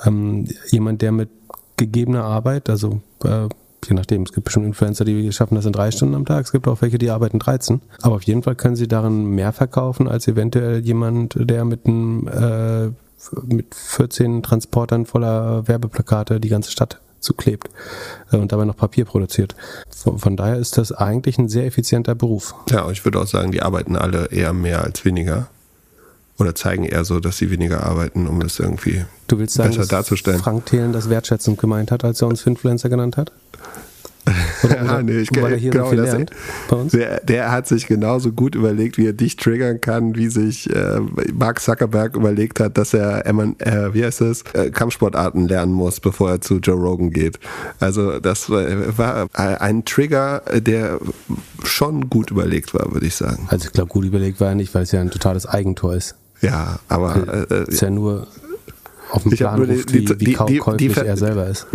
ähm, jemand, der mit gegebener Arbeit, also äh, je nachdem, es gibt bestimmt Influencer, die schaffen das in drei Stunden am Tag, es gibt auch welche, die arbeiten 13. Aber auf jeden Fall können sie darin mehr verkaufen als eventuell jemand, der mit einem äh, mit 14 Transportern voller Werbeplakate die ganze Stadt zuklebt äh, und dabei noch Papier produziert. Von, von, daher ist das eigentlich ein sehr effizienter Beruf. Ja, ich würde auch sagen, die arbeiten alle eher mehr als weniger. Oder zeigen eher so, dass sie weniger arbeiten, um das irgendwie du willst sagen, besser darzustellen. Frank Thelen das wertschätzend gemeint hat, als er uns Finfluencer genannt hat? Oder, nee, ich, weil er hier genau, so viel lernt bei uns? Der, der, hat sich genauso gut überlegt, wie er dich triggern kann, wie sich äh, Mark Zuckerberg überlegt hat, dass er, äh, wie heißt es, äh, Kampfsportarten lernen muss, bevor er zu Joe Rogan geht. Also das war ein Trigger, der schon gut überlegt war, würde ich sagen. Also ich glaube, gut überlegt war er nicht, weil es ja ein totales Eigentor ist. Ja, aber äh, äh ist ja nur auf dem Plan ruft, wie, wie die, käuflich er selber ist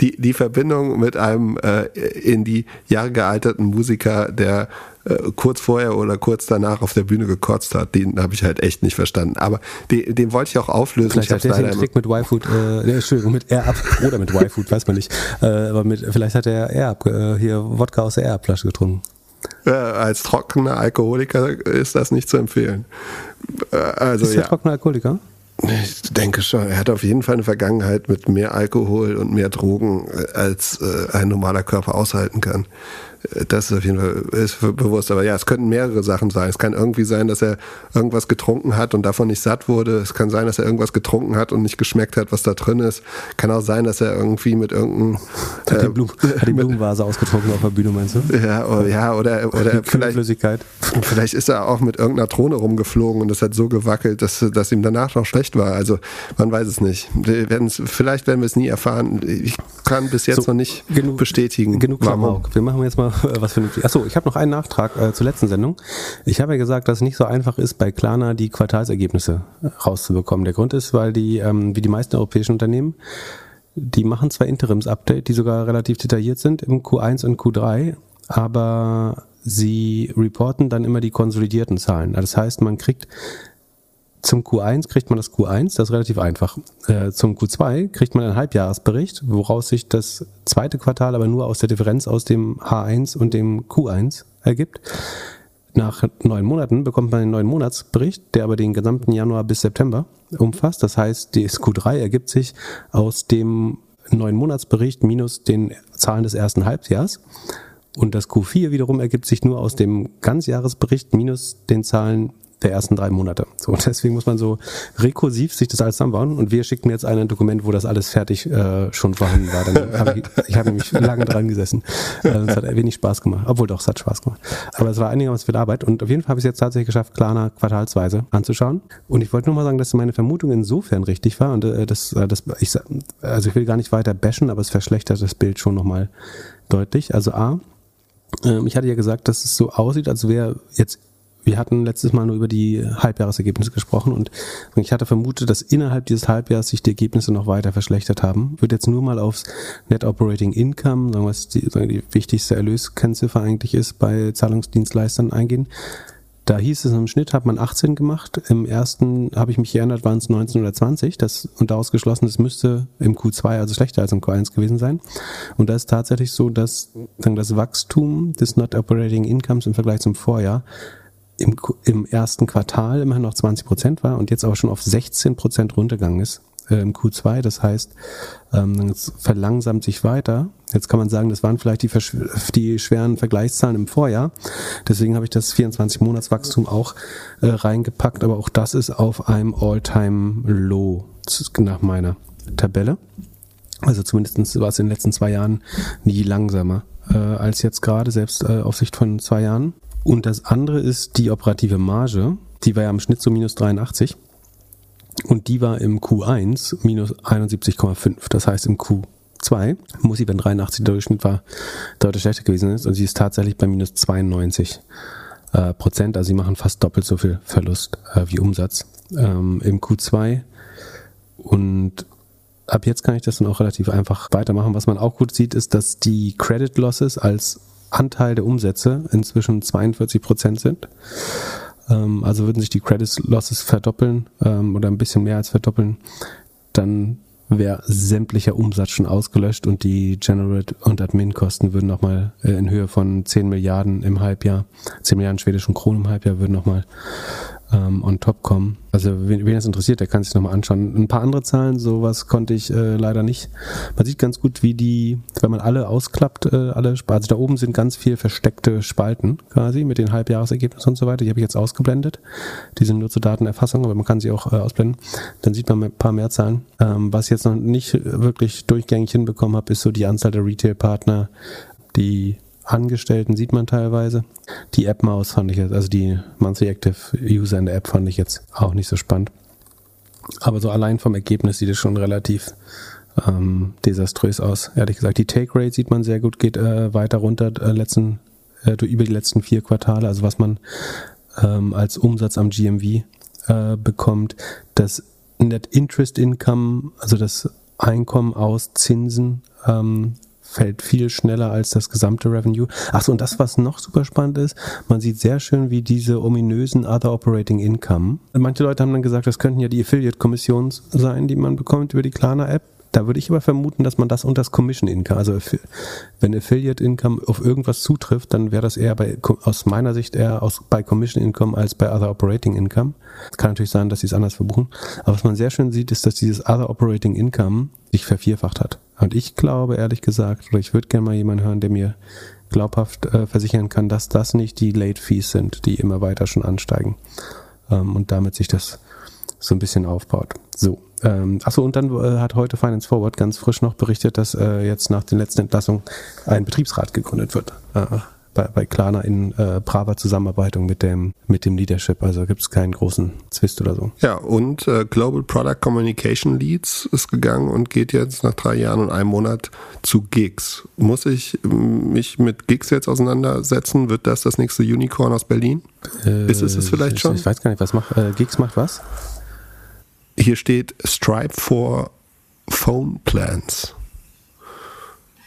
die, die Verbindung mit einem äh, in die Jahre gealterten Musiker, der äh, kurz vorher oder kurz danach auf der Bühne gekotzt hat, den habe ich halt echt nicht verstanden. Aber den, den wollte ich auch auflösen. Vielleicht ich hat er den Trick mit Y-Food, äh, Entschuldigung, mit Air-Up oder mit Y-Food, weiß man nicht. Äh, aber mit, vielleicht hat er Air-Up, äh, hier Wodka aus der Air-Up-Flasche getrunken. Äh, als trockener Alkoholiker ist das nicht zu empfehlen. Äh, also, ist er ja. trockener Alkoholiker? Ich denke schon. Er hat auf jeden Fall eine Vergangenheit mit mehr Alkohol und mehr Drogen, äh, als äh, ein normaler Körper aushalten kann. Das ist auf jeden Fall ist bewusst. Aber ja, es könnten mehrere Sachen sein. Es kann irgendwie sein, dass er irgendwas getrunken hat und davon nicht satt wurde. Es kann sein, dass er irgendwas getrunken hat und nicht geschmeckt hat, was da drin ist. Kann auch sein, dass er irgendwie mit irgendeinem. Hat, äh, die, Blumen, hat die Blumenvase ausgetrunken auf der Bühne, meinst du? Ja, oder, ja, oder, oder vielleicht. Vielleicht ist er auch mit irgendeiner Drohne rumgeflogen und es hat so gewackelt, dass, dass ihm danach noch schlecht war. Also man weiß es nicht. Wir vielleicht werden wir es nie erfahren. Ich kann bis jetzt so, noch nicht genug, bestätigen. Genug warum. Wir machen jetzt mal was ein. Achso, ich habe noch einen Nachtrag äh, zur letzten Sendung. Ich habe ja gesagt, dass es nicht so einfach ist, bei Klarna die Quartalsergebnisse rauszubekommen. Der Grund ist, weil die, ähm, wie die meisten europäischen Unternehmen, die machen zwar Interims-Update, die sogar relativ detailliert sind im Q1 und Q3, aber sie reporten dann immer die konsolidierten Zahlen. Das heißt, man kriegt zum Q1 kriegt man das Q1, das ist relativ einfach. Äh, zum Q2 kriegt man einen Halbjahresbericht, woraus sich das zweite Quartal aber nur aus der Differenz aus dem H1 und dem Q1 ergibt. Nach neun Monaten bekommt man einen neuen Monatsbericht, der aber den gesamten Januar bis September umfasst. Das heißt, das Q3 ergibt sich aus dem neuen Monatsbericht minus den Zahlen des ersten Halbjahres. Und das Q4 wiederum ergibt sich nur aus dem Ganzjahresbericht minus den Zahlen der ersten drei Monate. So, deswegen muss man so rekursiv sich das alles zusammenbauen. Und wir schicken jetzt ein Dokument, wo das alles fertig äh, schon vorhanden war. Dann hab ich ich habe nämlich lange dran gesessen. Äh, es hat wenig Spaß gemacht. Obwohl doch, es hat Spaß gemacht. Aber es war einigermaßen viel Arbeit. Und auf jeden Fall habe ich es jetzt tatsächlich geschafft, Klarna quartalsweise anzuschauen. Und ich wollte nur mal sagen, dass meine Vermutung insofern richtig war. Und äh, das, äh, das, ich, also ich will gar nicht weiter bashen, aber es verschlechtert das Bild schon nochmal deutlich. Also A, ähm, ich hatte ja gesagt, dass es so aussieht, als wäre jetzt wir hatten letztes Mal nur über die Halbjahresergebnisse gesprochen und ich hatte vermutet, dass innerhalb dieses Halbjahres sich die Ergebnisse noch weiter verschlechtert haben. Ich würde jetzt nur mal aufs Net Operating Income, sagen was die, die wichtigste Erlöskennziffer eigentlich ist, bei Zahlungsdienstleistern eingehen. Da hieß es im Schnitt hat man 18 gemacht. Im ersten habe ich mich geändert, waren es 19 oder 20. Das, und daraus geschlossen, es müsste im Q2 also schlechter als im Q1 gewesen sein. Und da ist tatsächlich so, dass das Wachstum des Not Operating Incomes im Vergleich zum Vorjahr im, im ersten Quartal immerhin noch 20 Prozent war und jetzt aber schon auf 16 Prozent runtergegangen ist äh, im Q2. Das heißt, ähm, es verlangsamt sich weiter. Jetzt kann man sagen, das waren vielleicht die, die schweren Vergleichszahlen im Vorjahr. Deswegen habe ich das 24-Monats-Wachstum auch äh, reingepackt, aber auch das ist auf einem All-Time-Low nach meiner Tabelle. Also zumindest war es in den letzten zwei Jahren nie langsamer äh, als jetzt gerade, selbst äh, auf Sicht von zwei Jahren. Und das andere ist die operative Marge. Die war ja im Schnitt so minus 83. Und die war im Q1 minus 71,5. Das heißt im Q2 muss sie, wenn 83 der Durchschnitt war, deutlich schlechter gewesen ist. Und sie ist tatsächlich bei minus 92 äh, Prozent. Also sie machen fast doppelt so viel Verlust äh, wie Umsatz ähm, im Q2. Und ab jetzt kann ich das dann auch relativ einfach weitermachen. Was man auch gut sieht, ist, dass die Credit Losses als Anteil der Umsätze inzwischen 42 Prozent sind. Ähm, also würden sich die Credit Losses verdoppeln ähm, oder ein bisschen mehr als verdoppeln, dann wäre sämtlicher Umsatz schon ausgelöscht und die General und Admin-Kosten würden nochmal äh, in Höhe von 10 Milliarden im Halbjahr, 10 Milliarden schwedischen Kronen im Halbjahr würden nochmal ähm, on top kommen. Also wen, wen das interessiert, der kann sich nochmal anschauen. Ein paar andere Zahlen, sowas konnte ich äh, leider nicht. Man sieht ganz gut, wie die, wenn man alle ausklappt, äh, alle, also da oben sind ganz viel versteckte Spalten quasi mit den Halbjahresergebnissen und so weiter. Die habe ich jetzt ausgeblendet. Die sind nur zur Datenerfassung, aber man kann sie auch äh, ausblenden. Dann sieht man ein paar mehr Zahlen. Ähm, was ich jetzt noch nicht wirklich durchgängig hinbekommen habe, ist so die Anzahl der Retail-Partner, die Angestellten sieht man teilweise. Die App-Maus fand ich jetzt, also die Monthly Active User in der App fand ich jetzt auch nicht so spannend. Aber so allein vom Ergebnis sieht es schon relativ ähm, desaströs aus, ehrlich gesagt. Die Take Rate sieht man sehr gut, geht äh, weiter runter äh, letzten, äh, über die letzten vier Quartale, also was man ähm, als Umsatz am GMV äh, bekommt. Das Net Interest Income, also das Einkommen aus Zinsen, ähm, fällt viel schneller als das gesamte Revenue. Achso, und das, was noch super spannend ist, man sieht sehr schön, wie diese ominösen Other Operating Income. Manche Leute haben dann gesagt, das könnten ja die Affiliate-Kommissionen sein, die man bekommt über die Klarna-App. Da würde ich aber vermuten, dass man das unter das Commission Income, also wenn Affiliate Income auf irgendwas zutrifft, dann wäre das eher bei, aus meiner Sicht eher aus, bei Commission Income als bei Other Operating Income. Es kann natürlich sein, dass sie es anders verbuchen. Aber was man sehr schön sieht, ist, dass dieses Other Operating Income sich vervierfacht hat. Und ich glaube, ehrlich gesagt, oder ich würde gerne mal jemanden hören, der mir glaubhaft äh, versichern kann, dass das nicht die Late Fees sind, die immer weiter schon ansteigen. Ähm, und damit sich das so ein bisschen aufbaut. So. Ähm, achso, und dann äh, hat heute Finance Forward ganz frisch noch berichtet, dass äh, jetzt nach den letzten Entlassungen ein Betriebsrat gegründet wird. Äh, bei, bei Klarna in äh, braver Zusammenarbeit mit dem, mit dem Leadership. Also gibt es keinen großen Zwist oder so. Ja, und äh, Global Product Communication Leads ist gegangen und geht jetzt nach drei Jahren und einem Monat zu Gigs. Muss ich mich mit Gigs jetzt auseinandersetzen? Wird das das nächste Unicorn aus Berlin? Äh, ist es es vielleicht schon? Ich weiß gar nicht, was macht äh, Gigs macht was? Hier steht Stripe for Phone Plans.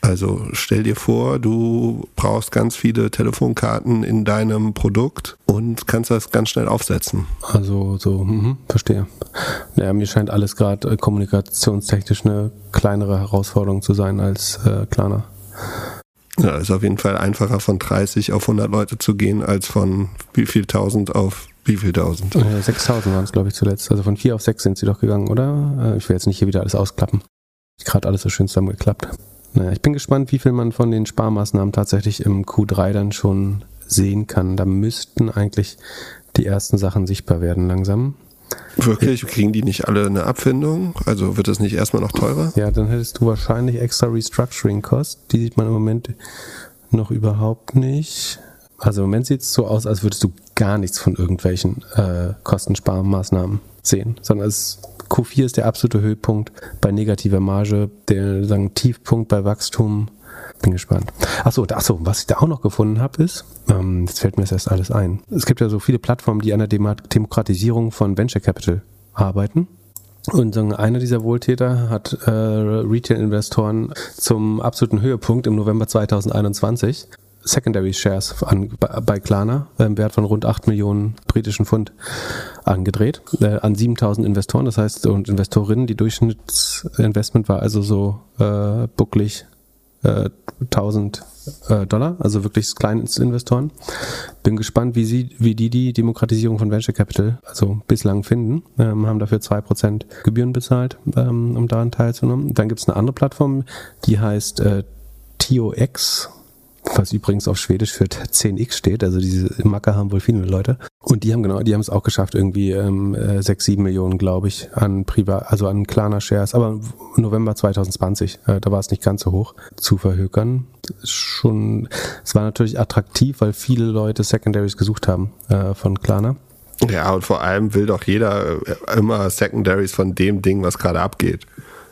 Also stell dir vor, du brauchst ganz viele Telefonkarten in deinem Produkt und kannst das ganz schnell aufsetzen. Also so, mh, verstehe. Ja, mir scheint alles gerade äh, kommunikationstechnisch eine kleinere Herausforderung zu sein als äh, Klarna. Ja, ist auf jeden Fall einfacher von 30 auf 100 Leute zu gehen, als von wie viel tausend auf wie viel tausend? Äh, 6000 waren es, glaube ich, zuletzt. Also von 4 auf 6 sind sie doch gegangen, oder? Äh, ich will jetzt nicht hier wieder alles ausklappen. Gerade alles so schön zusammengeklappt. Naja, ich bin gespannt, wie viel man von den Sparmaßnahmen tatsächlich im Q3 dann schon sehen kann. Da müssten eigentlich die ersten Sachen sichtbar werden langsam. Wirklich? Kriegen die nicht alle eine Abfindung? Also wird das nicht erstmal noch teurer? Ja, dann hättest du wahrscheinlich extra Restructuring-Cost. Die sieht man im Moment noch überhaupt nicht. Also im Moment sieht es so aus, als würdest du gar nichts von irgendwelchen äh, Kostensparmaßnahmen sehen, sondern es Q4 ist der absolute Höhepunkt bei negativer Marge, der sagen, Tiefpunkt bei Wachstum. Bin gespannt. Achso, achso, was ich da auch noch gefunden habe, ist, ähm, jetzt fällt mir das erst alles ein. Es gibt ja so viele Plattformen, die an der Demokratisierung von Venture Capital arbeiten. Und einer dieser Wohltäter hat äh, Retail-Investoren zum absoluten Höhepunkt im November 2021 Secondary Shares an, bei Klarna im Wert von rund 8 Millionen britischen Pfund angedreht äh, an 7000 Investoren, das heißt und Investorinnen. Die Durchschnittsinvestment war also so äh, bucklig äh, 1000 äh, Dollar, also wirklich Kleinstinvestoren. Bin gespannt, wie sie, wie die die Demokratisierung von Venture Capital also bislang finden. Ähm, haben dafür 2% Gebühren bezahlt, ähm, um daran teilzunehmen. Dann gibt es eine andere Plattform, die heißt äh, TOX was übrigens auf Schwedisch für 10x steht. Also diese Macke haben wohl viele Leute. Und die haben genau, die haben es auch geschafft, irgendwie ähm, 6, äh, 7 Millionen, glaube ich, an Privat, also an Klarna Shares, aber November 2020, äh, da war es nicht ganz so hoch, zu verhökern. Schon, es war natürlich attraktiv, weil viele Leute Secondaries gesucht haben äh, von Klarna. Ja, und vor allem will doch jeder äh, immer Secondaries von dem Ding, was gerade abgeht.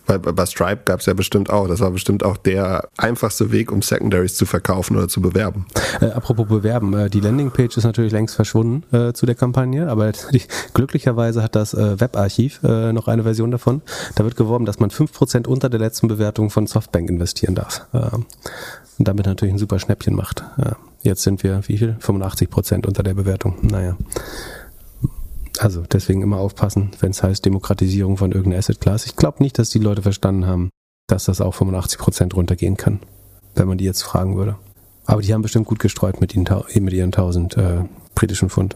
Bei, bei Stripe gab es ja bestimmt auch. Das war bestimmt auch der einfachste Weg, um Secondaries zu verkaufen oder zu bewerben. Äh, apropos bewerben, äh, die Landingpage ist natürlich längst verschwunden äh, zu der Kampagne, aber die, glücklicherweise hat das äh, Webarchiv äh, noch eine Version davon. Da wird geworben, dass man 5% unter der letzten Bewertung von Softbank investieren darf. Ähm, und damit natürlich ein super Schnäppchen macht. jetzt sind wir, wie viel? 85% unter der Bewertung. Naja. Also deswegen immer aufpassen, wenn es heißt Demokratisierung von irgendeiner Asset Class. Ich glaube nicht, dass die Leute verstanden haben, dass das auch 85 Prozent runtergehen kann, wenn man die jetzt fragen würde. Aber die haben bestimmt gut gestreut mit, ihnen, mit ihren 1000 äh, britischen Pfund.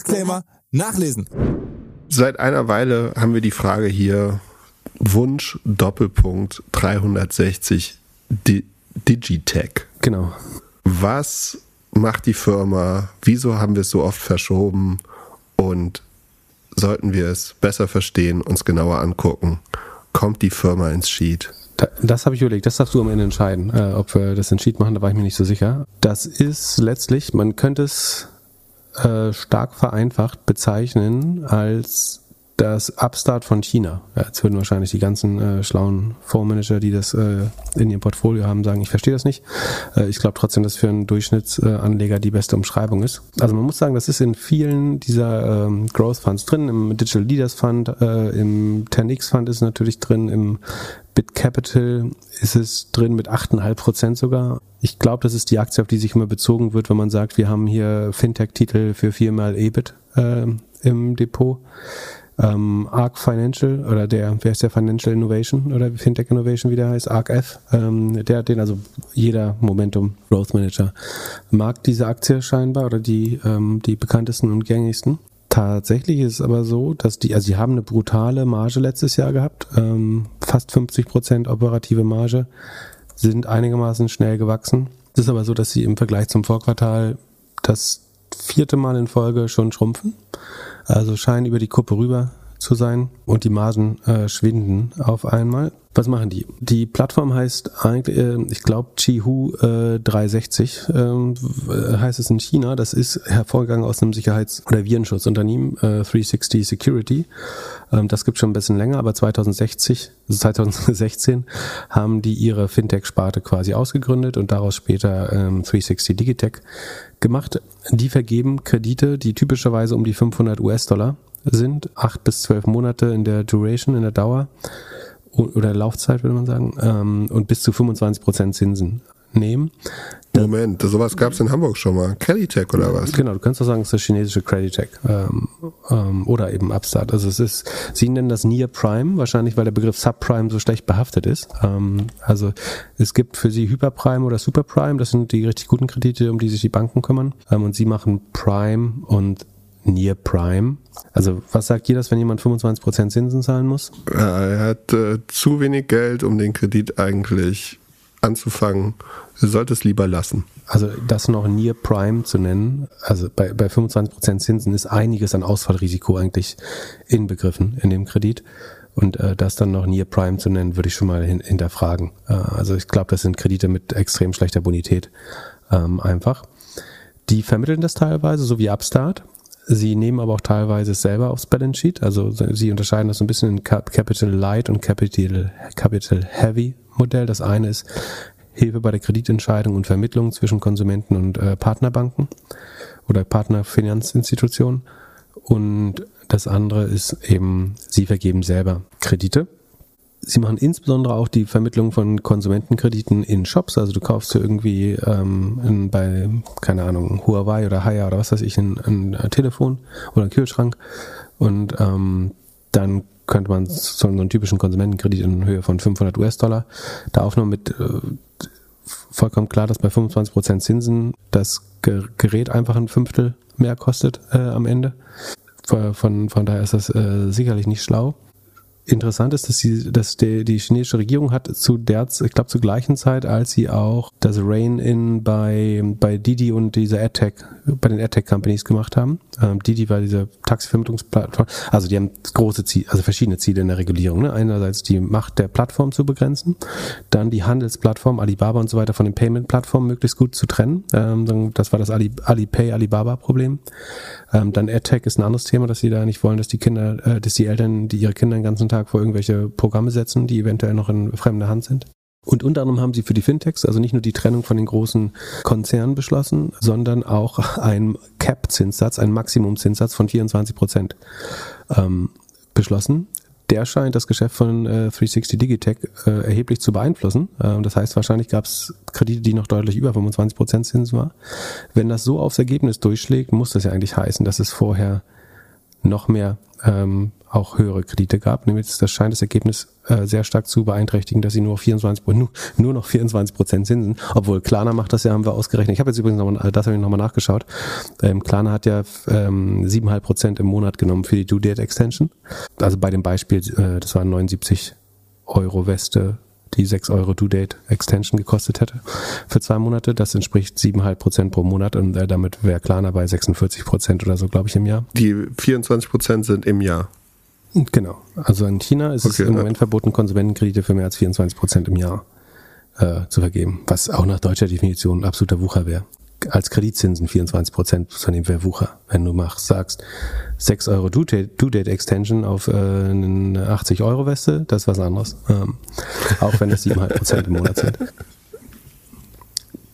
Disclaimer nachlesen. Seit einer Weile haben wir die Frage hier, Wunsch Doppelpunkt 360 Di Digitech. Genau. Was macht die Firma? Wieso haben wir es so oft verschoben? Und sollten wir es besser verstehen, uns genauer angucken, kommt die Firma ins Sheet? Das habe ich überlegt, das darfst du am Ende entscheiden, äh, ob wir das in Sheet machen, da war ich mir nicht so sicher. Das ist letztlich, man könnte es äh, stark vereinfacht bezeichnen als das Upstart von China. Jetzt würden wahrscheinlich die ganzen äh, schlauen Fondsmanager, die das äh, in ihrem Portfolio haben, sagen, ich verstehe das nicht. Äh, ich glaube trotzdem, dass für einen Durchschnittsanleger die beste Umschreibung ist. Also man muss sagen, das ist in vielen dieser ähm, Growth Funds drin. Im Digital Leaders Fund, äh, im 10x Fund ist natürlich drin, im Bit Capital ist es drin mit 8,5 Prozent sogar. Ich glaube, das ist die Aktie, auf die sich immer bezogen wird, wenn man sagt, wir haben hier Fintech-Titel für viermal EBIT äh, im Depot. Ähm, ARC Financial oder der, wer ist der Financial Innovation oder Fintech Innovation, wie der heißt, ARC F, ähm, der hat den, also jeder Momentum Growth Manager mag diese Aktie scheinbar oder die, ähm, die bekanntesten und gängigsten. Tatsächlich ist es aber so, dass die, also sie haben eine brutale Marge letztes Jahr gehabt, ähm, fast 50 Prozent operative Marge, sind einigermaßen schnell gewachsen. Es ist aber so, dass sie im Vergleich zum Vorquartal das vierte Mal in Folge schon schrumpfen. Also scheinen über die Kuppe rüber zu sein und die Margen äh, schwinden auf einmal. Was machen die? Die Plattform heißt eigentlich, äh, ich glaube, Chihu äh, 360 ähm, äh, heißt es in China. Das ist hervorgegangen aus einem Sicherheits- oder Virenschutzunternehmen, äh, 360 Security. Ähm, das gibt schon ein bisschen länger, aber 2060, also 2016 haben die ihre Fintech-Sparte quasi ausgegründet und daraus später ähm, 360 Digitech gemacht. Die vergeben Kredite, die typischerweise um die 500 US-Dollar sind, acht bis zwölf Monate in der Duration, in der Dauer oder Laufzeit, würde man sagen, ähm, und bis zu 25 Prozent Zinsen nehmen. Moment, sowas gab es in Hamburg schon mal. Creditech oder was? Genau, du kannst doch sagen, es ist das chinesische Creditech ähm, ähm, oder eben Upstart. Also es ist, sie nennen das Near Prime, wahrscheinlich weil der Begriff Subprime so schlecht behaftet ist. Ähm, also es gibt für sie Hyperprime oder Superprime, das sind die richtig guten Kredite, um die sich die Banken kümmern. Ähm, und sie machen Prime und Near Prime. Also was sagt ihr das, wenn jemand 25% Zinsen zahlen muss? er hat äh, zu wenig Geld, um den Kredit eigentlich anzufangen. Er sollte es lieber lassen. Also das noch Near Prime zu nennen, also bei, bei 25% Zinsen ist einiges an Ausfallrisiko eigentlich inbegriffen in dem Kredit. Und äh, das dann noch Near Prime zu nennen, würde ich schon mal hin, hinterfragen. Äh, also ich glaube, das sind Kredite mit extrem schlechter Bonität ähm, einfach. Die vermitteln das teilweise, so wie Upstart. Sie nehmen aber auch teilweise selber aufs Balance Sheet. Also sie unterscheiden das so ein bisschen in Capital Light und Capital, Capital Heavy Modell. Das eine ist Hilfe bei der Kreditentscheidung und Vermittlung zwischen Konsumenten und äh, Partnerbanken oder Partnerfinanzinstitutionen. Und das andere ist eben, sie vergeben selber Kredite Sie machen insbesondere auch die Vermittlung von Konsumentenkrediten in Shops. Also du kaufst dir irgendwie ähm, in, bei, keine Ahnung, Huawei oder Haya oder was weiß ich, ein, ein Telefon oder ein Kühlschrank. Und ähm, dann könnte man so einen typischen Konsumentenkredit in Höhe von 500 US-Dollar da aufnehmen mit äh, vollkommen klar, dass bei 25% Zinsen das Gerät einfach ein Fünftel mehr kostet äh, am Ende. Von, von daher ist das äh, sicherlich nicht schlau interessant ist, dass, sie, dass die, die chinesische Regierung hat zu der, ich glaube zur gleichen Zeit, als sie auch das Rain-In bei, bei Didi und dieser AdTech, bei den AdTech-Companies gemacht haben. Ähm, Didi war diese Taxivermittlungsplattform. Also die haben große Ziele, also verschiedene Ziele in der Regulierung. Ne? Einerseits die Macht der Plattform zu begrenzen, dann die Handelsplattform, Alibaba und so weiter von den Payment-Plattformen möglichst gut zu trennen. Ähm, das war das Ali, Alipay, Alibaba-Problem. Ähm, dann AdTech ist ein anderes Thema, dass sie da nicht wollen, dass die Kinder, äh, dass die Eltern, die ihre Kinder den ganzen Tag vor irgendwelche Programme setzen, die eventuell noch in fremder Hand sind. Und unter anderem haben sie für die Fintechs, also nicht nur die Trennung von den großen Konzernen beschlossen, sondern auch einen Cap-Zinssatz, einen Maximum-Zinssatz von 24 Prozent ähm, beschlossen. Der scheint das Geschäft von äh, 360 Digitech äh, erheblich zu beeinflussen. Ähm, das heißt, wahrscheinlich gab es Kredite, die noch deutlich über 25 Prozent Zinsen war. Wenn das so aufs Ergebnis durchschlägt, muss das ja eigentlich heißen, dass es vorher noch mehr ähm, auch höhere Kredite gab. Nämlich das scheint das Ergebnis äh, sehr stark zu beeinträchtigen, dass sie nur 24 nur, noch 24 Prozent Zinsen, obwohl Klarna macht das ja, haben wir ausgerechnet. Ich habe jetzt übrigens nochmal, das habe ich nochmal nachgeschaut. Ähm, Klarna hat ja ähm, 7,5 Prozent im Monat genommen für die Due Date Extension. Also bei dem Beispiel, äh, das waren 79 Euro Weste die 6 Euro Due Date Extension gekostet hätte für zwei Monate. Das entspricht 7,5 Prozent pro Monat und äh, damit wäre Klarna bei 46 Prozent oder so, glaube ich, im Jahr. Die 24 Prozent sind im Jahr. Genau. Also in China ist okay, es im Moment verboten, Konsumentenkredite für mehr als 24 Prozent im Jahr äh, zu vergeben, was auch nach deutscher Definition ein absoluter Wucher wäre. Als Kreditzinsen 24 Prozent von dem wäre Wucher. Wenn du machst, sagst 6 Euro Due-Date Extension auf äh, eine 80 Euro Weste, das ist was anderes. Ähm, auch wenn es 7,5 Prozent im Monat sind.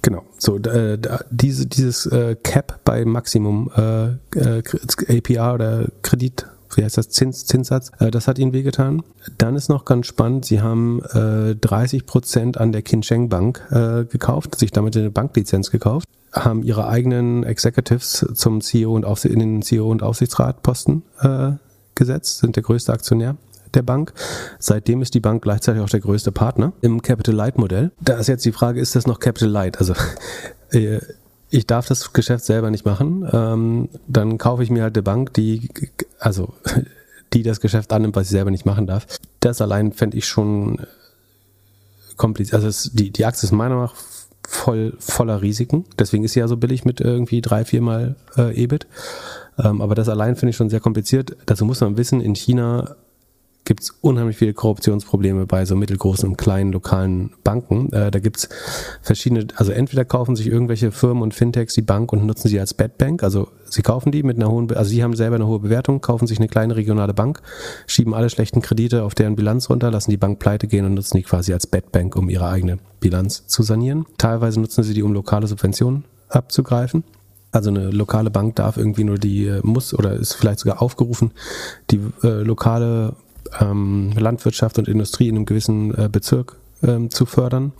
Genau. So, äh, diese, dieses äh, Cap bei Maximum äh, äh APR oder Kredit wie heißt das, Zins, Zinssatz, äh, das hat ihnen wehgetan. Dann ist noch ganz spannend, sie haben äh, 30 Prozent an der Kinsheng Bank äh, gekauft, sich damit eine Banklizenz gekauft, haben ihre eigenen Executives zum CEO und Aufs in den CEO und Aufsichtsratposten äh, gesetzt, sind der größte Aktionär der Bank. Seitdem ist die Bank gleichzeitig auch der größte Partner im Capital Light Modell. Da ist jetzt die Frage, ist das noch Capital Light? Also äh, ich darf das Geschäft selber nicht machen, ähm, dann kaufe ich mir halt eine Bank, die, also, die das Geschäft annimmt, was ich selber nicht machen darf. Das allein fände ich schon kompliziert. Also es, die, die Aktie ist meiner Meinung nach voll, voller Risiken. Deswegen ist sie ja so billig mit irgendwie drei, viermal äh, EBIT. Ähm, aber das allein finde ich schon sehr kompliziert. Dazu muss man wissen, in China gibt es unheimlich viele Korruptionsprobleme bei so mittelgroßen und kleinen lokalen Banken. Äh, da gibt es verschiedene, also entweder kaufen sich irgendwelche Firmen und Fintechs die Bank und nutzen sie als Bad Bank, also sie kaufen die mit einer hohen, also sie haben selber eine hohe Bewertung, kaufen sich eine kleine regionale Bank, schieben alle schlechten Kredite auf deren Bilanz runter, lassen die Bank pleite gehen und nutzen die quasi als Bad Bank, um ihre eigene Bilanz zu sanieren. Teilweise nutzen sie die, um lokale Subventionen abzugreifen. Also eine lokale Bank darf irgendwie nur die, äh, muss oder ist vielleicht sogar aufgerufen, die äh, lokale ähm, Landwirtschaft und Industrie in einem gewissen äh, Bezirk ähm, zu fördern.